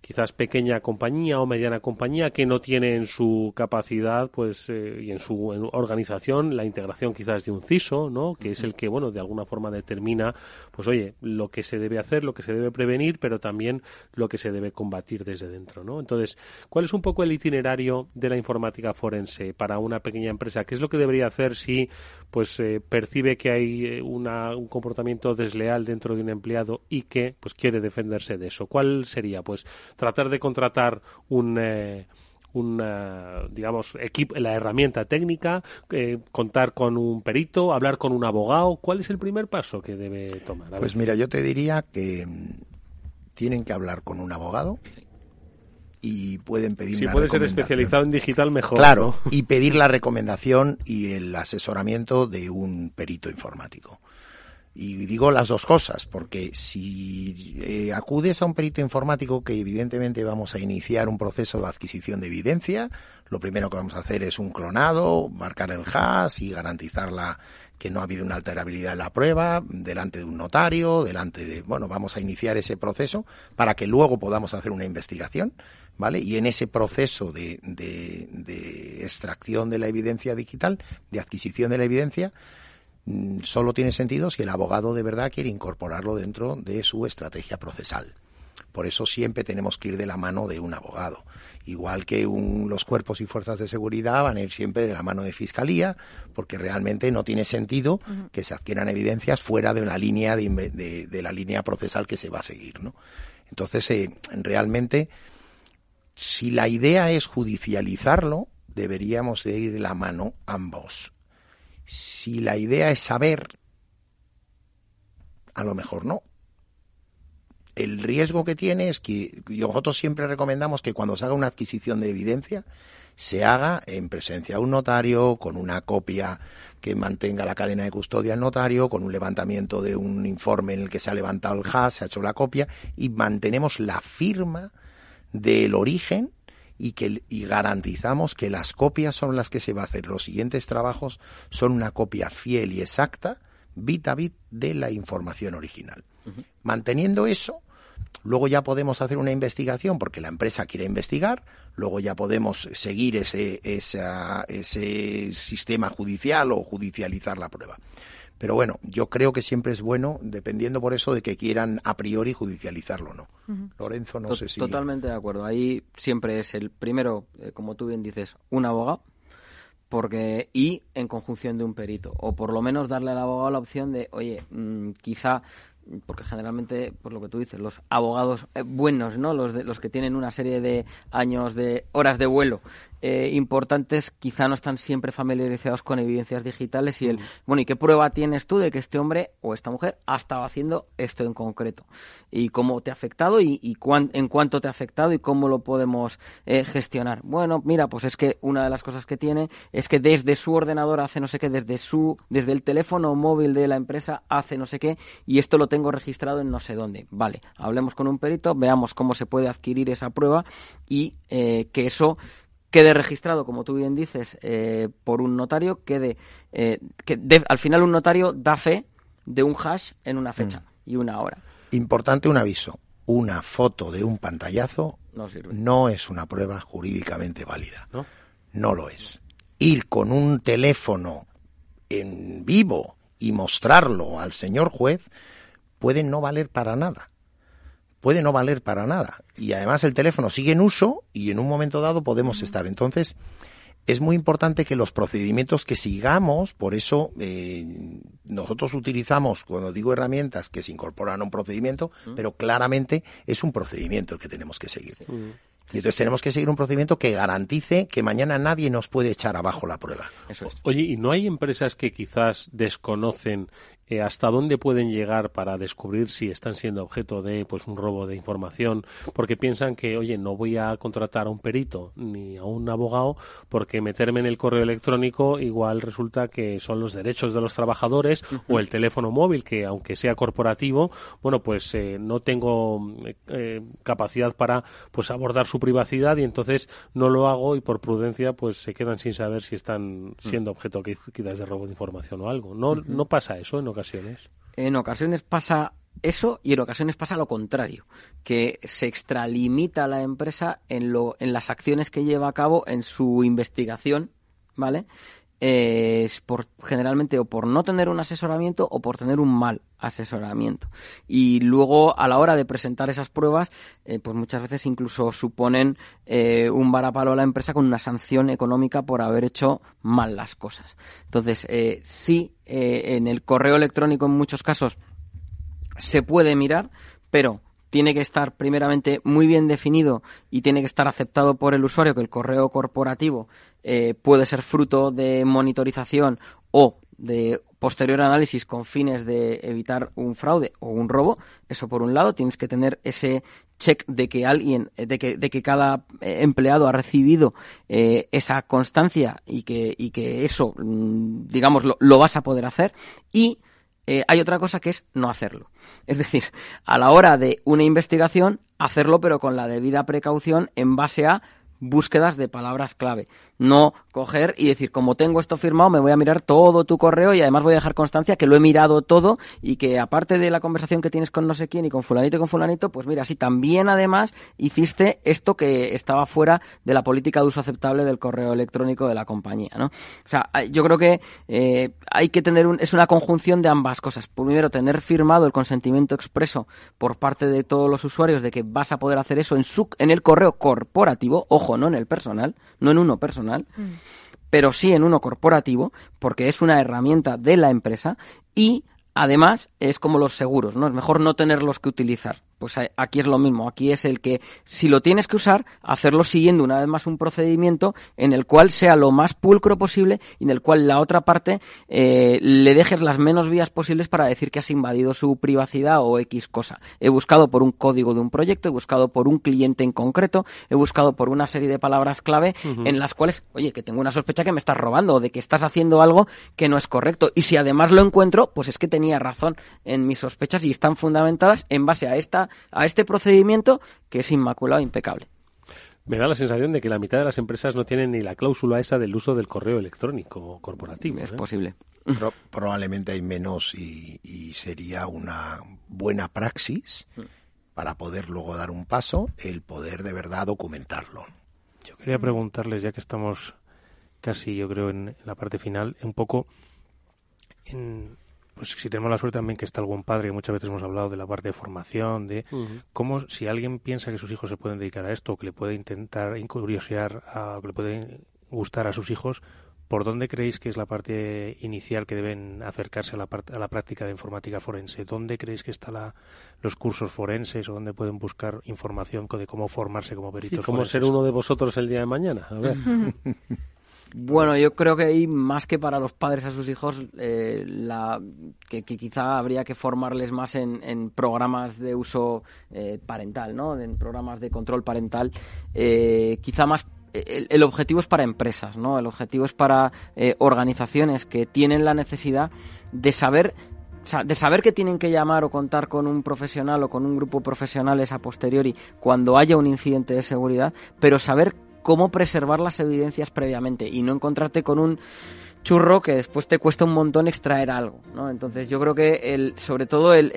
quizás pequeña compañía o mediana compañía que no tiene en su capacidad pues eh, y en su organización la integración quizás de un CISO, ¿no? Que es el que, bueno, de alguna forma determina, pues oye, lo que se debe hacer, lo que se debe prevenir, pero también lo que se debe combatir desde dentro, ¿no? Entonces, ¿cuál es un poco el itinerario de la informática forense para una pequeña empresa? ¿Qué es lo que debería hacer si, pues, eh, percibe que hay eh, una, un comportamiento desleal dentro de un empleado y que, pues, quiere defenderse de eso? ¿Cuál sería? Pues, tratar de contratar un eh, una, digamos, equipo, la herramienta técnica, eh, contar con un perito, hablar con un abogado. ¿Cuál es el primer paso que debe tomar? Pues mira, yo te diría que mm, tienen que hablar con un abogado. Y pueden pedir si puede ser especializado en digital, mejor. Claro, y pedir la recomendación y el asesoramiento de un perito informático. Y digo las dos cosas, porque si eh, acudes a un perito informático que evidentemente vamos a iniciar un proceso de adquisición de evidencia, lo primero que vamos a hacer es un clonado, marcar el hash y garantizar la, que no ha habido una alterabilidad en la prueba, delante de un notario, delante de, bueno, vamos a iniciar ese proceso para que luego podamos hacer una investigación, ¿vale? Y en ese proceso de, de, de extracción de la evidencia digital, de adquisición de la evidencia, solo tiene sentido si el abogado de verdad quiere incorporarlo dentro de su estrategia procesal. Por eso siempre tenemos que ir de la mano de un abogado. Igual que los cuerpos y fuerzas de seguridad van a ir siempre de la mano de fiscalía, porque realmente no tiene sentido que se adquieran evidencias fuera de la línea de, la línea procesal que se va a seguir, ¿no? Entonces, eh, realmente, si la idea es judicializarlo, deberíamos de ir de la mano ambos si la idea es saber, a lo mejor no. El riesgo que tiene es que nosotros siempre recomendamos que cuando se haga una adquisición de evidencia, se haga en presencia de un notario, con una copia que mantenga la cadena de custodia al notario, con un levantamiento de un informe en el que se ha levantado el hash, se ha hecho la copia, y mantenemos la firma del origen y que y garantizamos que las copias son las que se va a hacer. Los siguientes trabajos son una copia fiel y exacta, bit a bit, de la información original. Manteniendo eso, luego ya podemos hacer una investigación porque la empresa quiere investigar, luego ya podemos seguir ese, ese sistema judicial o judicializar la prueba. Pero bueno, yo creo que siempre es bueno, dependiendo por eso de que quieran a priori judicializarlo o no. Lorenzo, no sé si. Totalmente de acuerdo. Ahí siempre es el primero, eh, como tú bien dices, un abogado porque y en conjunción de un perito o por lo menos darle al abogado la opción de oye mm, quizá porque generalmente, por lo que tú dices, los abogados eh, buenos, ¿no? Los, de, los que tienen una serie de años de horas de vuelo eh, importantes, quizá no están siempre familiarizados con evidencias digitales y el, bueno, ¿y qué prueba tienes tú de que este hombre o esta mujer ha estado haciendo esto en concreto? ¿Y cómo te ha afectado y, y en cuánto te ha afectado y cómo lo podemos eh, gestionar? Bueno, mira, pues es que una de las cosas que tiene es que desde su ordenador hace no sé qué, desde su, desde el teléfono móvil de la empresa hace no sé qué y esto lo tengo registrado en no sé dónde. Vale, hablemos con un perito, veamos cómo se puede adquirir esa prueba y eh, que eso quede registrado, como tú bien dices, eh, por un notario, quede eh, que al final un notario da fe de un hash en una fecha mm. y una hora. Importante un aviso. Una foto de un pantallazo no, sirve. no es una prueba jurídicamente válida. ¿No? no lo es. Ir con un teléfono en vivo y mostrarlo al señor juez puede no valer para nada. Puede no valer para nada. Y además el teléfono sigue en uso y en un momento dado podemos estar. Entonces, es muy importante que los procedimientos que sigamos, por eso eh, nosotros utilizamos, cuando digo herramientas, que se incorporan a un procedimiento, pero claramente es un procedimiento el que tenemos que seguir. Y entonces tenemos que seguir un procedimiento que garantice que mañana nadie nos puede echar abajo la prueba. Oye, ¿y no hay empresas que quizás desconocen eh, hasta dónde pueden llegar para descubrir si están siendo objeto de pues un robo de información porque piensan que oye no voy a contratar a un perito ni a un abogado porque meterme en el correo electrónico igual resulta que son los derechos de los trabajadores o el teléfono móvil que aunque sea corporativo bueno pues eh, no tengo eh, capacidad para pues abordar su privacidad y entonces no lo hago y por prudencia pues se quedan sin saber si están siendo objeto quizás de robo de información o algo no no pasa eso en ocasiones en ocasiones pasa eso y en ocasiones pasa lo contrario, que se extralimita la empresa en, lo, en las acciones que lleva a cabo en su investigación, ¿vale? Eh, es por generalmente o por no tener un asesoramiento o por tener un mal asesoramiento. Y luego a la hora de presentar esas pruebas eh, pues muchas veces incluso suponen eh, un varapalo a la empresa con una sanción económica por haber hecho mal las cosas. Entonces sí en el correo electrónico en muchos casos se puede mirar, pero tiene que estar primeramente muy bien definido y tiene que estar aceptado por el usuario que el correo corporativo eh, puede ser fruto de monitorización o de posterior análisis con fines de evitar un fraude o un robo. Eso por un lado, tienes que tener ese check de que alguien, de que, de que cada empleado ha recibido eh, esa constancia y que, y que eso, mm, digamos, lo, lo vas a poder hacer. Y eh, hay otra cosa que es no hacerlo. Es decir, a la hora de una investigación, hacerlo pero con la debida precaución en base a búsquedas de palabras clave. No coger y decir, como tengo esto firmado, me voy a mirar todo tu correo y además voy a dejar constancia que lo he mirado todo y que aparte de la conversación que tienes con no sé quién y con fulanito y con fulanito, pues mira, sí, también además hiciste esto que estaba fuera de la política de uso aceptable del correo electrónico de la compañía, ¿no? O sea, yo creo que eh, hay que tener un, es una conjunción de ambas cosas. Primero, tener firmado el consentimiento expreso por parte de todos los usuarios de que vas a poder hacer eso en su, en el correo corporativo, ojo, no en el personal, no en uno personal, pero sí en uno corporativo, porque es una herramienta de la empresa y además es como los seguros, ¿no? Es mejor no tenerlos que utilizar pues aquí es lo mismo. Aquí es el que, si lo tienes que usar, hacerlo siguiendo una vez más un procedimiento en el cual sea lo más pulcro posible y en el cual la otra parte eh, le dejes las menos vías posibles para decir que has invadido su privacidad o X cosa. He buscado por un código de un proyecto, he buscado por un cliente en concreto, he buscado por una serie de palabras clave en las cuales, oye, que tengo una sospecha que me estás robando o de que estás haciendo algo que no es correcto. Y si además lo encuentro, pues es que tenía razón en mis sospechas y están fundamentadas en base a esta a este procedimiento que es inmaculado, e impecable. Me da la sensación de que la mitad de las empresas no tienen ni la cláusula esa del uso del correo electrónico corporativo. Es ¿eh? posible. probablemente hay menos y, sería una buena praxis mm. para poder luego dar un paso, el poder de verdad documentarlo. Yo quería preguntarles, ya que estamos casi, yo creo, en la parte final, un poco en, pues si tenemos la suerte también que está algún padre, que muchas veces hemos hablado de la parte de formación, de cómo si alguien piensa que sus hijos se pueden dedicar a esto, o que le puede intentar incuriosear, o que le puede gustar a sus hijos, ¿por dónde creéis que es la parte inicial que deben acercarse a la, a la práctica de informática forense? ¿Dónde creéis que están los cursos forenses o dónde pueden buscar información de cómo formarse como peritos ¿Cómo ser uno de vosotros el día de mañana? A ver. Bueno, yo creo que hay más que para los padres a sus hijos, eh, la, que, quizá habría que formarles más en, programas de uso eh, parental, ¿no? En programas de control parental. Eh, quizá más el, objetivo es para empresas, ¿no? El objetivo es para organizaciones que tienen la necesidad de saber de saber que tienen que llamar o contar con un profesional o con un grupo de profesionales a posteriori cuando haya un incidente de seguridad, pero saber cómo preservar las evidencias previamente y no encontrarte con un churro que después te cuesta un montón extraer algo, ¿no? Entonces yo creo que el, sobre todo el,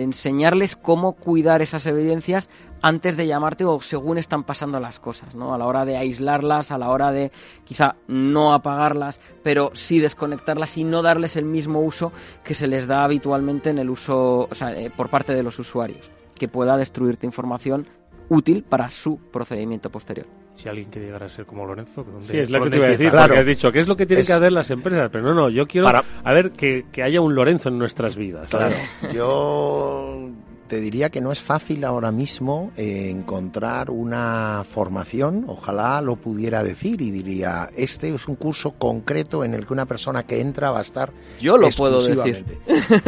enseñarles cómo cuidar esas evidencias antes de llamarte o según están pasando las cosas, ¿no? A la hora de aislarlas, a la hora de quizá no apagarlas, pero sí desconectarlas y no darles el mismo uso que se les da habitualmente en el uso, eh, por parte de los usuarios, que pueda destruirte información útil para su procedimiento posterior si alguien quiere llegar a ser como Lorenzo, ¿dónde, Sí, es lo que te iba a decir, porque has dicho, ¿qué es lo que tienen que hacer las empresas? Pero no, no, yo quiero a ver que, que, haya un Lorenzo en nuestras vidas. Claro, yo te diría que no es fácil ahora mismo eh, encontrar una formación, ojalá lo pudiera decir y diría, este es un curso concreto en el que una persona que entra va a estar Yo lo puedo decir.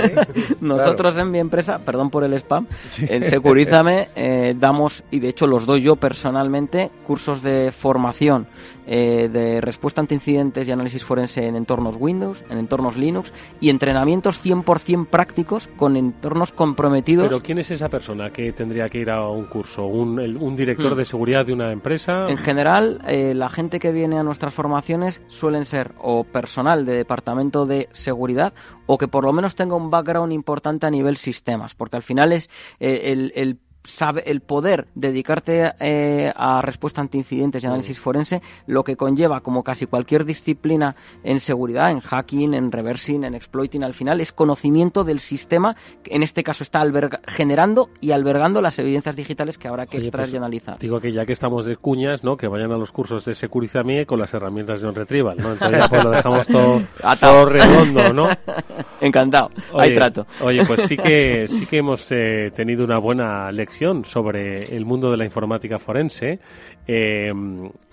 Nosotros en mi empresa, perdón por el spam, en Securízame eh, damos, y de hecho los doy yo personalmente, cursos de formación eh, de respuesta ante incidentes y análisis forense en entornos Windows, en entornos Linux y entrenamientos 100% prácticos con entornos comprometidos ¿quién es esa persona que tendría que ir a un curso? ¿Un, el- un director Hmm. de seguridad de una empresa? En general, eh, la gente que viene a nuestras formaciones suelen ser o personal de departamento de seguridad o que por lo menos tenga un background importante a nivel sistemas, porque al final es eh, el, el sabe el poder dedicarte eh, a respuesta ante incidentes y análisis forense lo que conlleva como casi cualquier disciplina en seguridad en hacking en reversing en exploiting al final es conocimiento del sistema que en este caso está alberga- generando y albergando las evidencias digitales que habrá que Oye, extraer pues, y analizar Digo que ya que estamos de cuñas, ¿no? Que vayan a los cursos de Securizame con las herramientas de un retrieval, ¿no? Entonces ya pues lo dejamos todo, todo redondo, ¿no? Encantado, hay trato. Oye, pues sí que sí que hemos eh, tenido una buena lección sobre el mundo de la informática forense eh,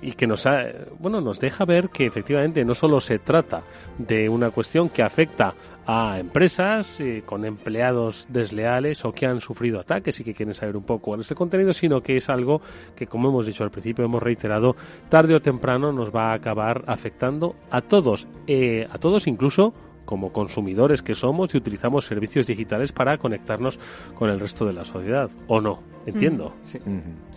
y que nos ha, bueno nos deja ver que efectivamente no solo se trata de una cuestión que afecta a empresas eh, con empleados desleales o que han sufrido ataques y que quieren saber un poco cuál es el contenido, sino que es algo que, como hemos dicho al principio, hemos reiterado, tarde o temprano nos va a acabar afectando a todos, eh, a todos incluso como consumidores que somos y utilizamos servicios digitales para conectarnos con el resto de la sociedad. ¿O no? Entiendo. Sí.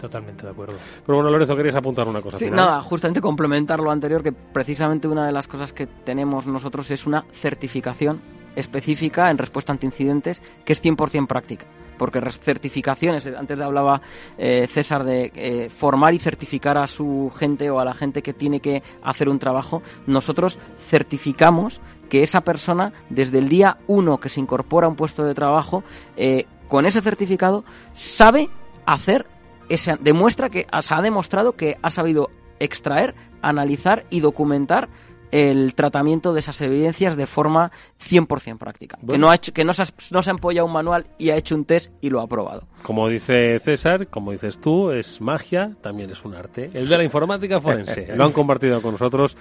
Totalmente de acuerdo. Pero bueno, Lorenzo, querías apuntar una cosa. Sí, final? nada, justamente complementar lo anterior, que precisamente una de las cosas que tenemos nosotros es una certificación específica en respuesta ante incidentes que es 100% práctica. Porque certificaciones, eh, antes hablaba eh, César de eh, formar y certificar a su gente o a la gente que tiene que hacer un trabajo, nosotros certificamos que esa persona, desde el día uno que se incorpora a un puesto de trabajo, eh, con ese certificado, sabe hacer ese, demuestra que se ha demostrado que ha sabido extraer, analizar y documentar el tratamiento de esas evidencias de forma 100% práctica. Que, no ha, hecho, que no, se ha, no se ha empollado un manual y ha hecho un test y lo ha aprobado. Como dice César, como dices tú, es magia, también es un arte. El de la informática forense. Lo han compartido con nosotros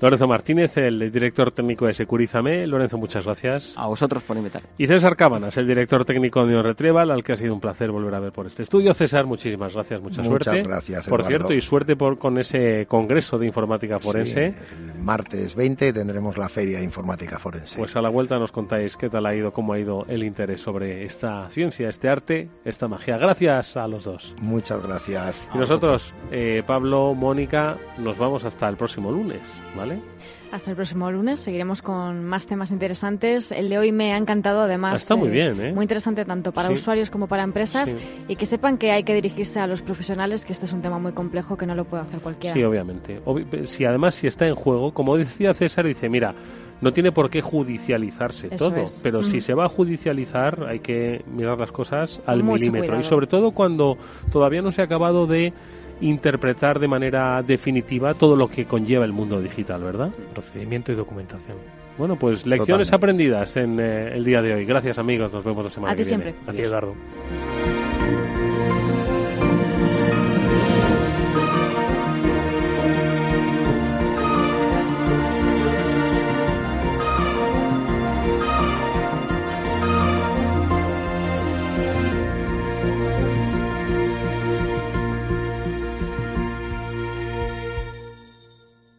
Lorenzo Martínez, el director técnico de Securizame. Lorenzo, muchas gracias. A vosotros por invitar. Y César Cábanas, el director técnico de Neon Retrieval, al que ha sido un placer volver a ver por este estudio. César, muchísimas gracias, mucha Muchas suerte. gracias, Por cierto, y suerte por, con ese congreso de informática forense. El martes 20 tendremos la Feria Informática Forense. Pues a la vuelta nos contáis qué tal ha ido, cómo ha ido el interés sobre esta ciencia, este arte, esta magia. Gracias a los dos. Muchas gracias. Y nosotros, eh, Pablo, Mónica, nos vamos hasta el próximo lunes, ¿vale? Hasta el próximo lunes seguiremos con más temas interesantes. El de hoy me ha encantado, además. Está muy bien, ¿eh? Muy interesante tanto para Sí. usuarios como para empresas Sí. y que sepan que hay que dirigirse a los profesionales, que este es un tema muy complejo que no lo puede hacer cualquiera. Sí, obviamente. Obvi- si además si está en juego, como decía César, dice, mira, no tiene por qué judicializarse Eso todo, es. pero si Mm. se va a judicializar hay que mirar las cosas al Mucho milímetro cuidado. y sobre todo cuando todavía no se ha acabado de interpretar de manera definitiva todo lo que conlleva el mundo digital, ¿verdad? Procedimiento y documentación. Bueno, pues lecciones Totalmente. aprendidas en eh, el día de hoy. Gracias amigos, nos vemos la semana A que ti viene. siempre. A ti. Eduardo.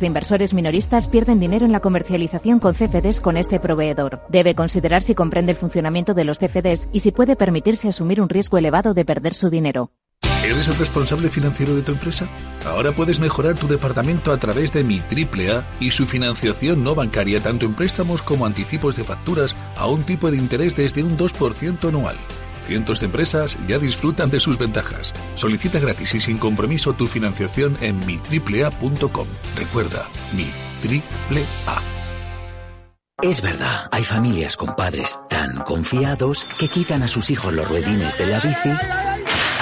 de inversores minoristas pierden dinero en la comercialización con CFDs con este proveedor. Debe considerar si comprende el funcionamiento de los CFDs y si puede permitirse asumir un riesgo elevado de perder su dinero. ¿Eres el responsable financiero de tu empresa? Ahora puedes mejorar tu departamento a través de Mi Triple A y su financiación no bancaria tanto en préstamos como anticipos de facturas a un tipo de interés desde un 2% anual. Cientos de empresas ya disfrutan de sus ventajas. Solicita gratis y sin compromiso tu financiación en mitriplea.com. Recuerda, Mi Triple A. Es verdad, hay familias con padres tan confiados que quitan a sus hijos los ruedines de la bici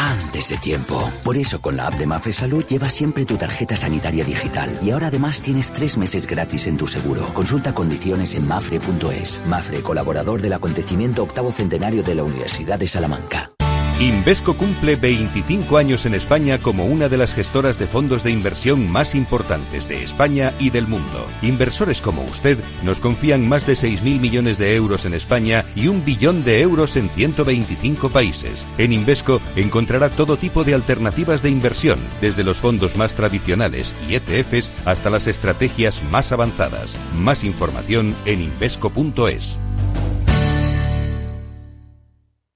Antes de tiempo. Por eso con la app de Mafre Salud llevas siempre tu tarjeta sanitaria digital. Y ahora además tienes tres meses gratis en tu seguro. Consulta condiciones en mafre.es. Mafre, colaborador del acontecimiento octavo centenario de la Universidad de Salamanca. Invesco cumple 25 años en España como una de las gestoras de fondos de inversión más importantes de España y del mundo. Inversores como usted nos confían más de 6.000 millones de euros en España y un billón de euros en 125 países. En Invesco encontrará todo tipo de alternativas de inversión, desde los fondos más tradicionales y ETFs hasta las estrategias más avanzadas. Más información en invesco.es.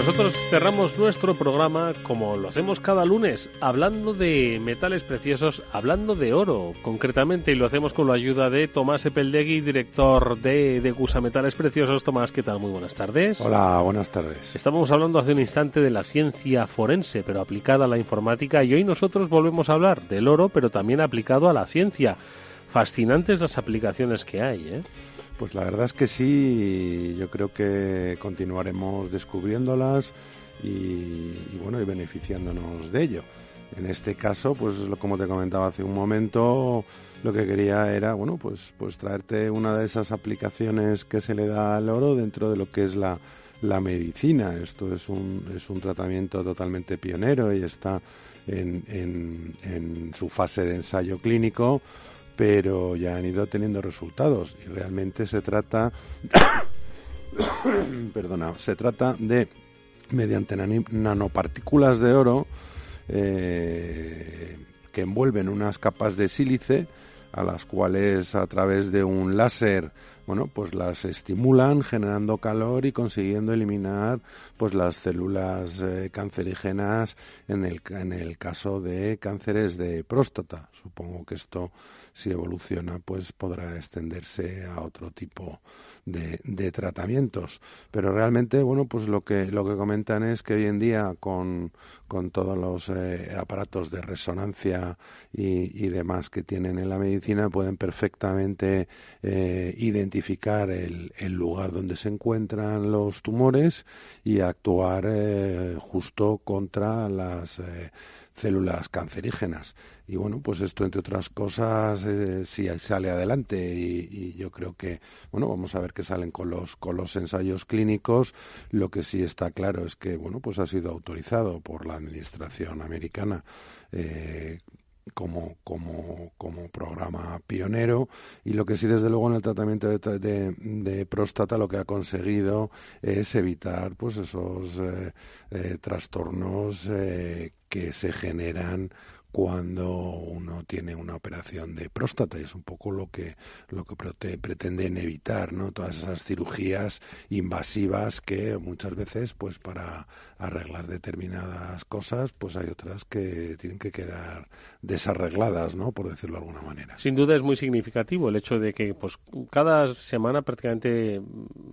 Nosotros cerramos nuestro programa como lo hacemos cada lunes, hablando de metales preciosos, hablando de oro concretamente, y lo hacemos con la ayuda de Tomás Epeldegui, director de Degusa Metales Preciosos. Tomás, ¿qué tal? Muy buenas tardes. Hola, buenas tardes. Estábamos hablando hace un instante de la ciencia forense, pero aplicada a la informática, y hoy nosotros volvemos a hablar del oro, pero también aplicado a la ciencia. Fascinantes las aplicaciones que hay, ¿eh? Pues la verdad es que sí, yo creo que continuaremos descubriéndolas y, bueno, y beneficiándonos de ello. En este caso, pues como te comentaba hace un momento, lo que quería era, bueno, pues, pues traerte una de esas aplicaciones que se le da al oro dentro de lo que es la, la medicina. Esto es un, es un tratamiento totalmente pionero y está en, en, en su fase de ensayo clínico pero ya han ido teniendo resultados. Y realmente se trata perdona se trata de mediante nanopartículas de oro eh, que envuelven unas capas de sílice a las cuales a través de un láser bueno pues las estimulan generando calor y consiguiendo eliminar pues las células eh, cancerígenas en el en el caso de cánceres de próstata. Supongo que esto si evoluciona, pues podrá extenderse a otro tipo de, tratamientos. Pero realmente, bueno, pues lo que, lo que comentan es que hoy en día con, con todos los eh, aparatos de resonancia y, demás que tienen en la medicina pueden perfectamente eh, identificar el, el, lugar donde se encuentran los tumores y actuar eh, justo contra las células cancerígenas. Y bueno, pues esto, entre otras cosas, eh, si sale adelante y, yo creo que, bueno, vamos a ver qué salen con los, con los ensayos clínicos. Lo que sí está claro es que, bueno, pues ha sido autorizado por la Administración americana eh, como, como, como programa pionero. Y lo que sí desde luego en el tratamiento de, de, próstata lo que ha conseguido es evitar pues esos eh, eh trastornos eh, que se generan cuando uno tiene una operación de próstata. Y es un poco lo que lo que pretenden evitar no todas esas cirugías invasivas que muchas veces pues para arreglar determinadas cosas pues hay otras que tienen que quedar desarregladas no por decirlo de alguna manera. Sin duda es muy significativo el hecho de que pues cada semana prácticamente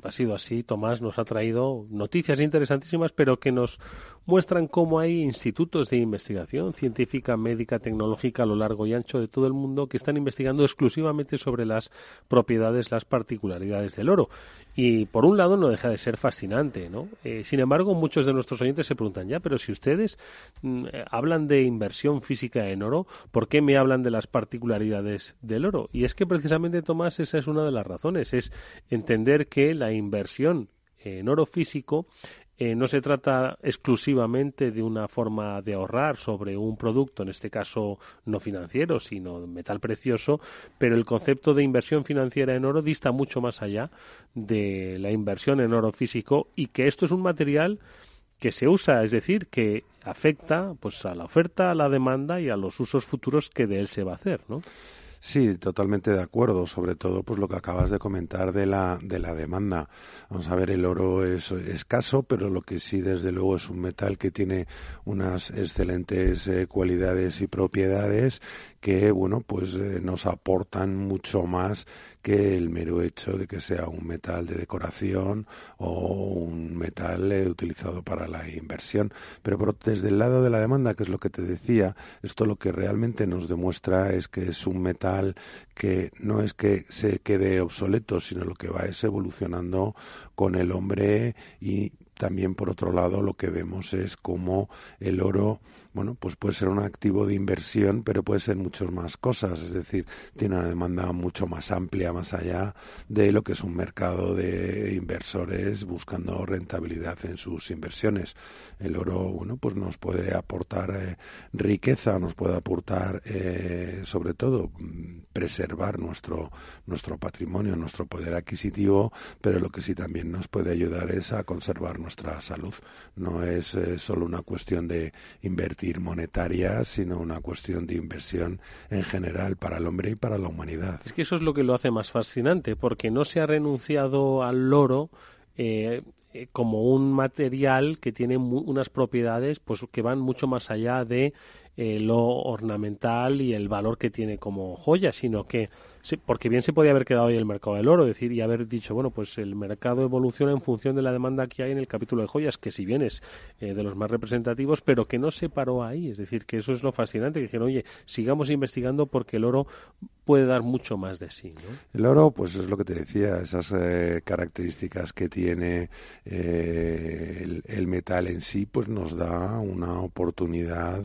ha sido así. Tomás nos ha traído noticias interesantísimas pero que nos muestran cómo hay institutos de investigación científica médica, tecnológica a lo largo y ancho de todo el mundo que están investigando exclusivamente sobre las propiedades, las particularidades del oro. Y por un lado no deja de ser fascinante, ¿no? Eh, sin embargo, muchos de nuestros oyentes se preguntan, ya, pero si ustedes mm, eh, hablan de inversión física en oro, ¿por qué me hablan de las particularidades del oro? Y es que precisamente, Tomás, esa es una de las razones, es entender que la inversión en oro físico eh, no se trata exclusivamente de una forma de ahorrar sobre un producto, en este caso no financiero, sino metal precioso, pero el concepto de inversión financiera en oro dista mucho más allá de la inversión en oro físico y que esto es un material que se usa, es decir, que afecta pues a la oferta, a la demanda y a los usos futuros que de él se va a hacer, ¿no? Sí, totalmente de acuerdo. Sobre todo, pues lo que acabas de comentar de la de la demanda. Vamos a ver, el oro es escaso, pero lo que sí, desde luego, es un metal que tiene unas excelentes eh, cualidades y propiedades que, bueno, pues eh, nos aportan mucho más que el mero hecho de que sea un metal de decoración o un metal eh, utilizado para la inversión. Pero desde el lado de la demanda, que es lo que te decía, esto lo que realmente nos demuestra es que es un metal que no es que se quede obsoleto, sino lo que va es evolucionando con el hombre y también por otro lado lo que vemos es cómo el oro bueno, pues puede ser un activo de inversión, pero puede ser muchas más cosas, es decir, tiene una demanda mucho más amplia, más allá de lo que es un mercado de inversores buscando rentabilidad en sus inversiones. El oro, bueno, pues nos puede aportar eh, riqueza, nos puede aportar, eh, sobre todo, mm, preservar nuestro, nuestro patrimonio, nuestro poder adquisitivo, pero lo que sí también nos puede ayudar es a conservar nuestra salud. No es eh, solo una cuestión de invertir monetaria, sino una cuestión de inversión en general para el hombre y para la humanidad. Es que eso es lo que lo hace más fascinante, porque no se ha renunciado al oro eh, eh, como un material que tiene unas propiedades pues que van mucho más allá de eh, lo ornamental y el valor que tiene como joya, sino que porque bien se podía haber quedado ahí el mercado del oro, decir, y haber dicho, bueno, pues el mercado evoluciona en función de la demanda que hay en el capítulo de joyas, que si bien es eh, de los más representativos, pero que no se paró ahí. Es decir, que eso es lo fascinante, que dijeron, oye, sigamos investigando porque el oro puede dar mucho más de sí. El oro, pues es lo que te decía, esas eh, características que tiene eh, el, el, metal en sí, pues nos da una oportunidad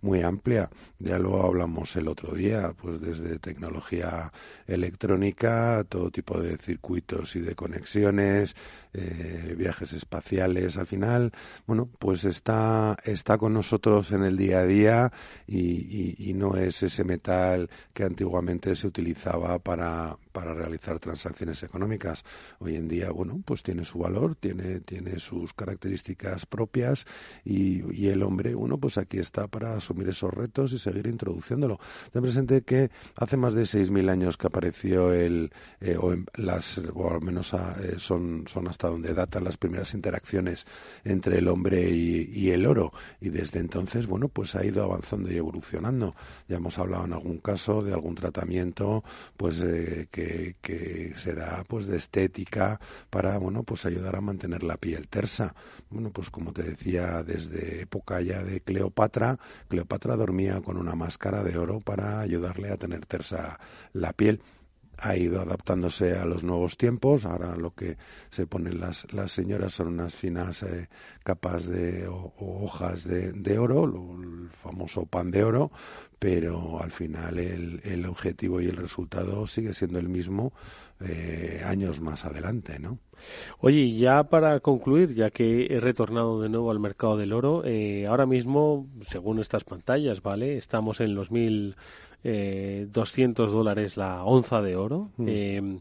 muy amplia. Ya lo hablamos el otro día, pues desde tecnología electrónica, todo tipo de circuitos y de conexiones, eh, viajes espaciales. Al final, bueno, pues está, está con nosotros en el día a día y, y no es ese metal que antiguamente se utilizaba para, para realizar transacciones económicas. Hoy en día, bueno, pues tiene su valor, tiene, tiene sus características propias y, el hombre, bueno, pues aquí está para asumir esos retos y seguir introduciéndolo. Ten presente que hace más de 6.000 años que apareció el, eh, o, las, o al menos eh, son, son hasta donde datan las primeras interacciones entre el hombre y, el oro. Y desde entonces, bueno, pues ha ido avanzando y evolucionando. Ya hemos hablado en algún caso de algún tratamiento, pues eh, que que, se da pues de estética para bueno pues ayudar a mantener la piel tersa. Bueno pues como te decía desde época ya de Cleopatra Cleopatra dormía con una máscara de oro para ayudarle a tener tersa la piel ha ido adaptándose a los nuevos tiempos. Ahora lo que se ponen las, las señoras son unas finas eh, capas de o, hojas de, de oro, el famoso pan de oro, pero al final el, el objetivo y el resultado sigue siendo el mismo eh, años más adelante, ¿no? Oye, ya para concluir, ya que he retornado de nuevo al mercado del oro, eh, ahora mismo, según estas pantallas, ¿vale? Estamos en los 1.200 eh, dólares la onza de oro. Mm. Eh,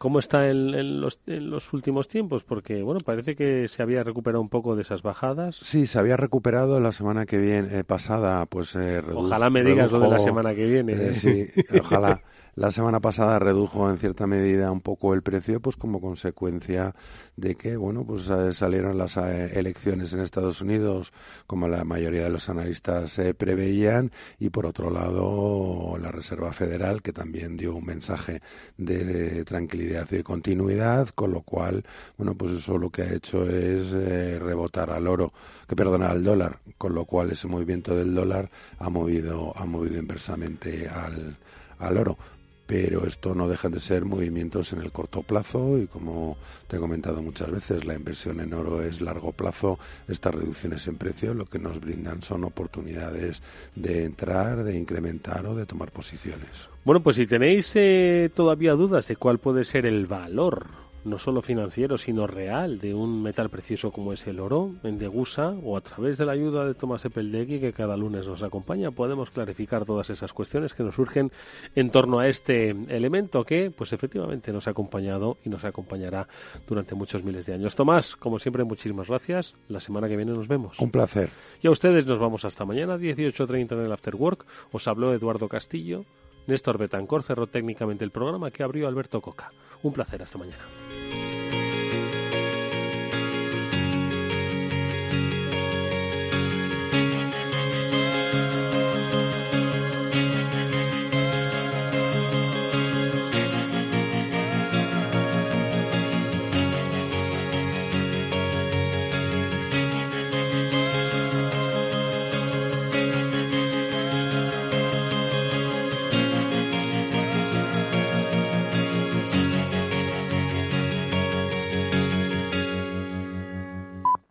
¿Cómo está en, los, en, los, últimos tiempos? Porque, bueno, parece que se había recuperado un poco de esas bajadas. Sí, se había recuperado la semana que viene, eh, pasada, pues... Eh, ojalá me digas lo de la semana que viene. Eh, sí, ojalá. La semana pasada redujo en cierta medida un poco el precio, pues como consecuencia de que, bueno, pues eh, salieron las eh, elecciones en Estados Unidos, como la mayoría de los analistas se preveían, y por otro lado la Reserva Federal, que también dio un mensaje de tranquilidad y de continuidad, con lo cual, bueno, pues eso lo que ha hecho es eh, rebotar al oro, que perdona al dólar, con lo cual ese movimiento del dólar ha movido, ha movido inversamente al, al oro pero esto no dejan de ser movimientos en el corto plazo y como te he comentado muchas veces, la inversión en oro es largo plazo, estas reducciones en precio lo que nos brindan son oportunidades de entrar, de incrementar o de tomar posiciones. Bueno, pues si tenéis eh, todavía dudas de cuál puede ser el valor no solo financiero, sino real, de un metal precioso como es el oro, en Degusa, o a través de la ayuda de Tomás Epeldegui, que cada lunes nos acompaña, podemos clarificar todas esas cuestiones que nos surgen en torno a este elemento que, pues efectivamente, nos ha acompañado y nos acompañará durante muchos miles de años. Tomás, como siempre, muchísimas gracias. La semana que viene nos vemos. Un placer. Y a ustedes nos vamos hasta mañana, 18.30 en el After Work. Os habló Eduardo Castillo. Néstor Betancor cerró técnicamente el programa que abrió Alberto Coca. Un placer, hasta mañana. thank you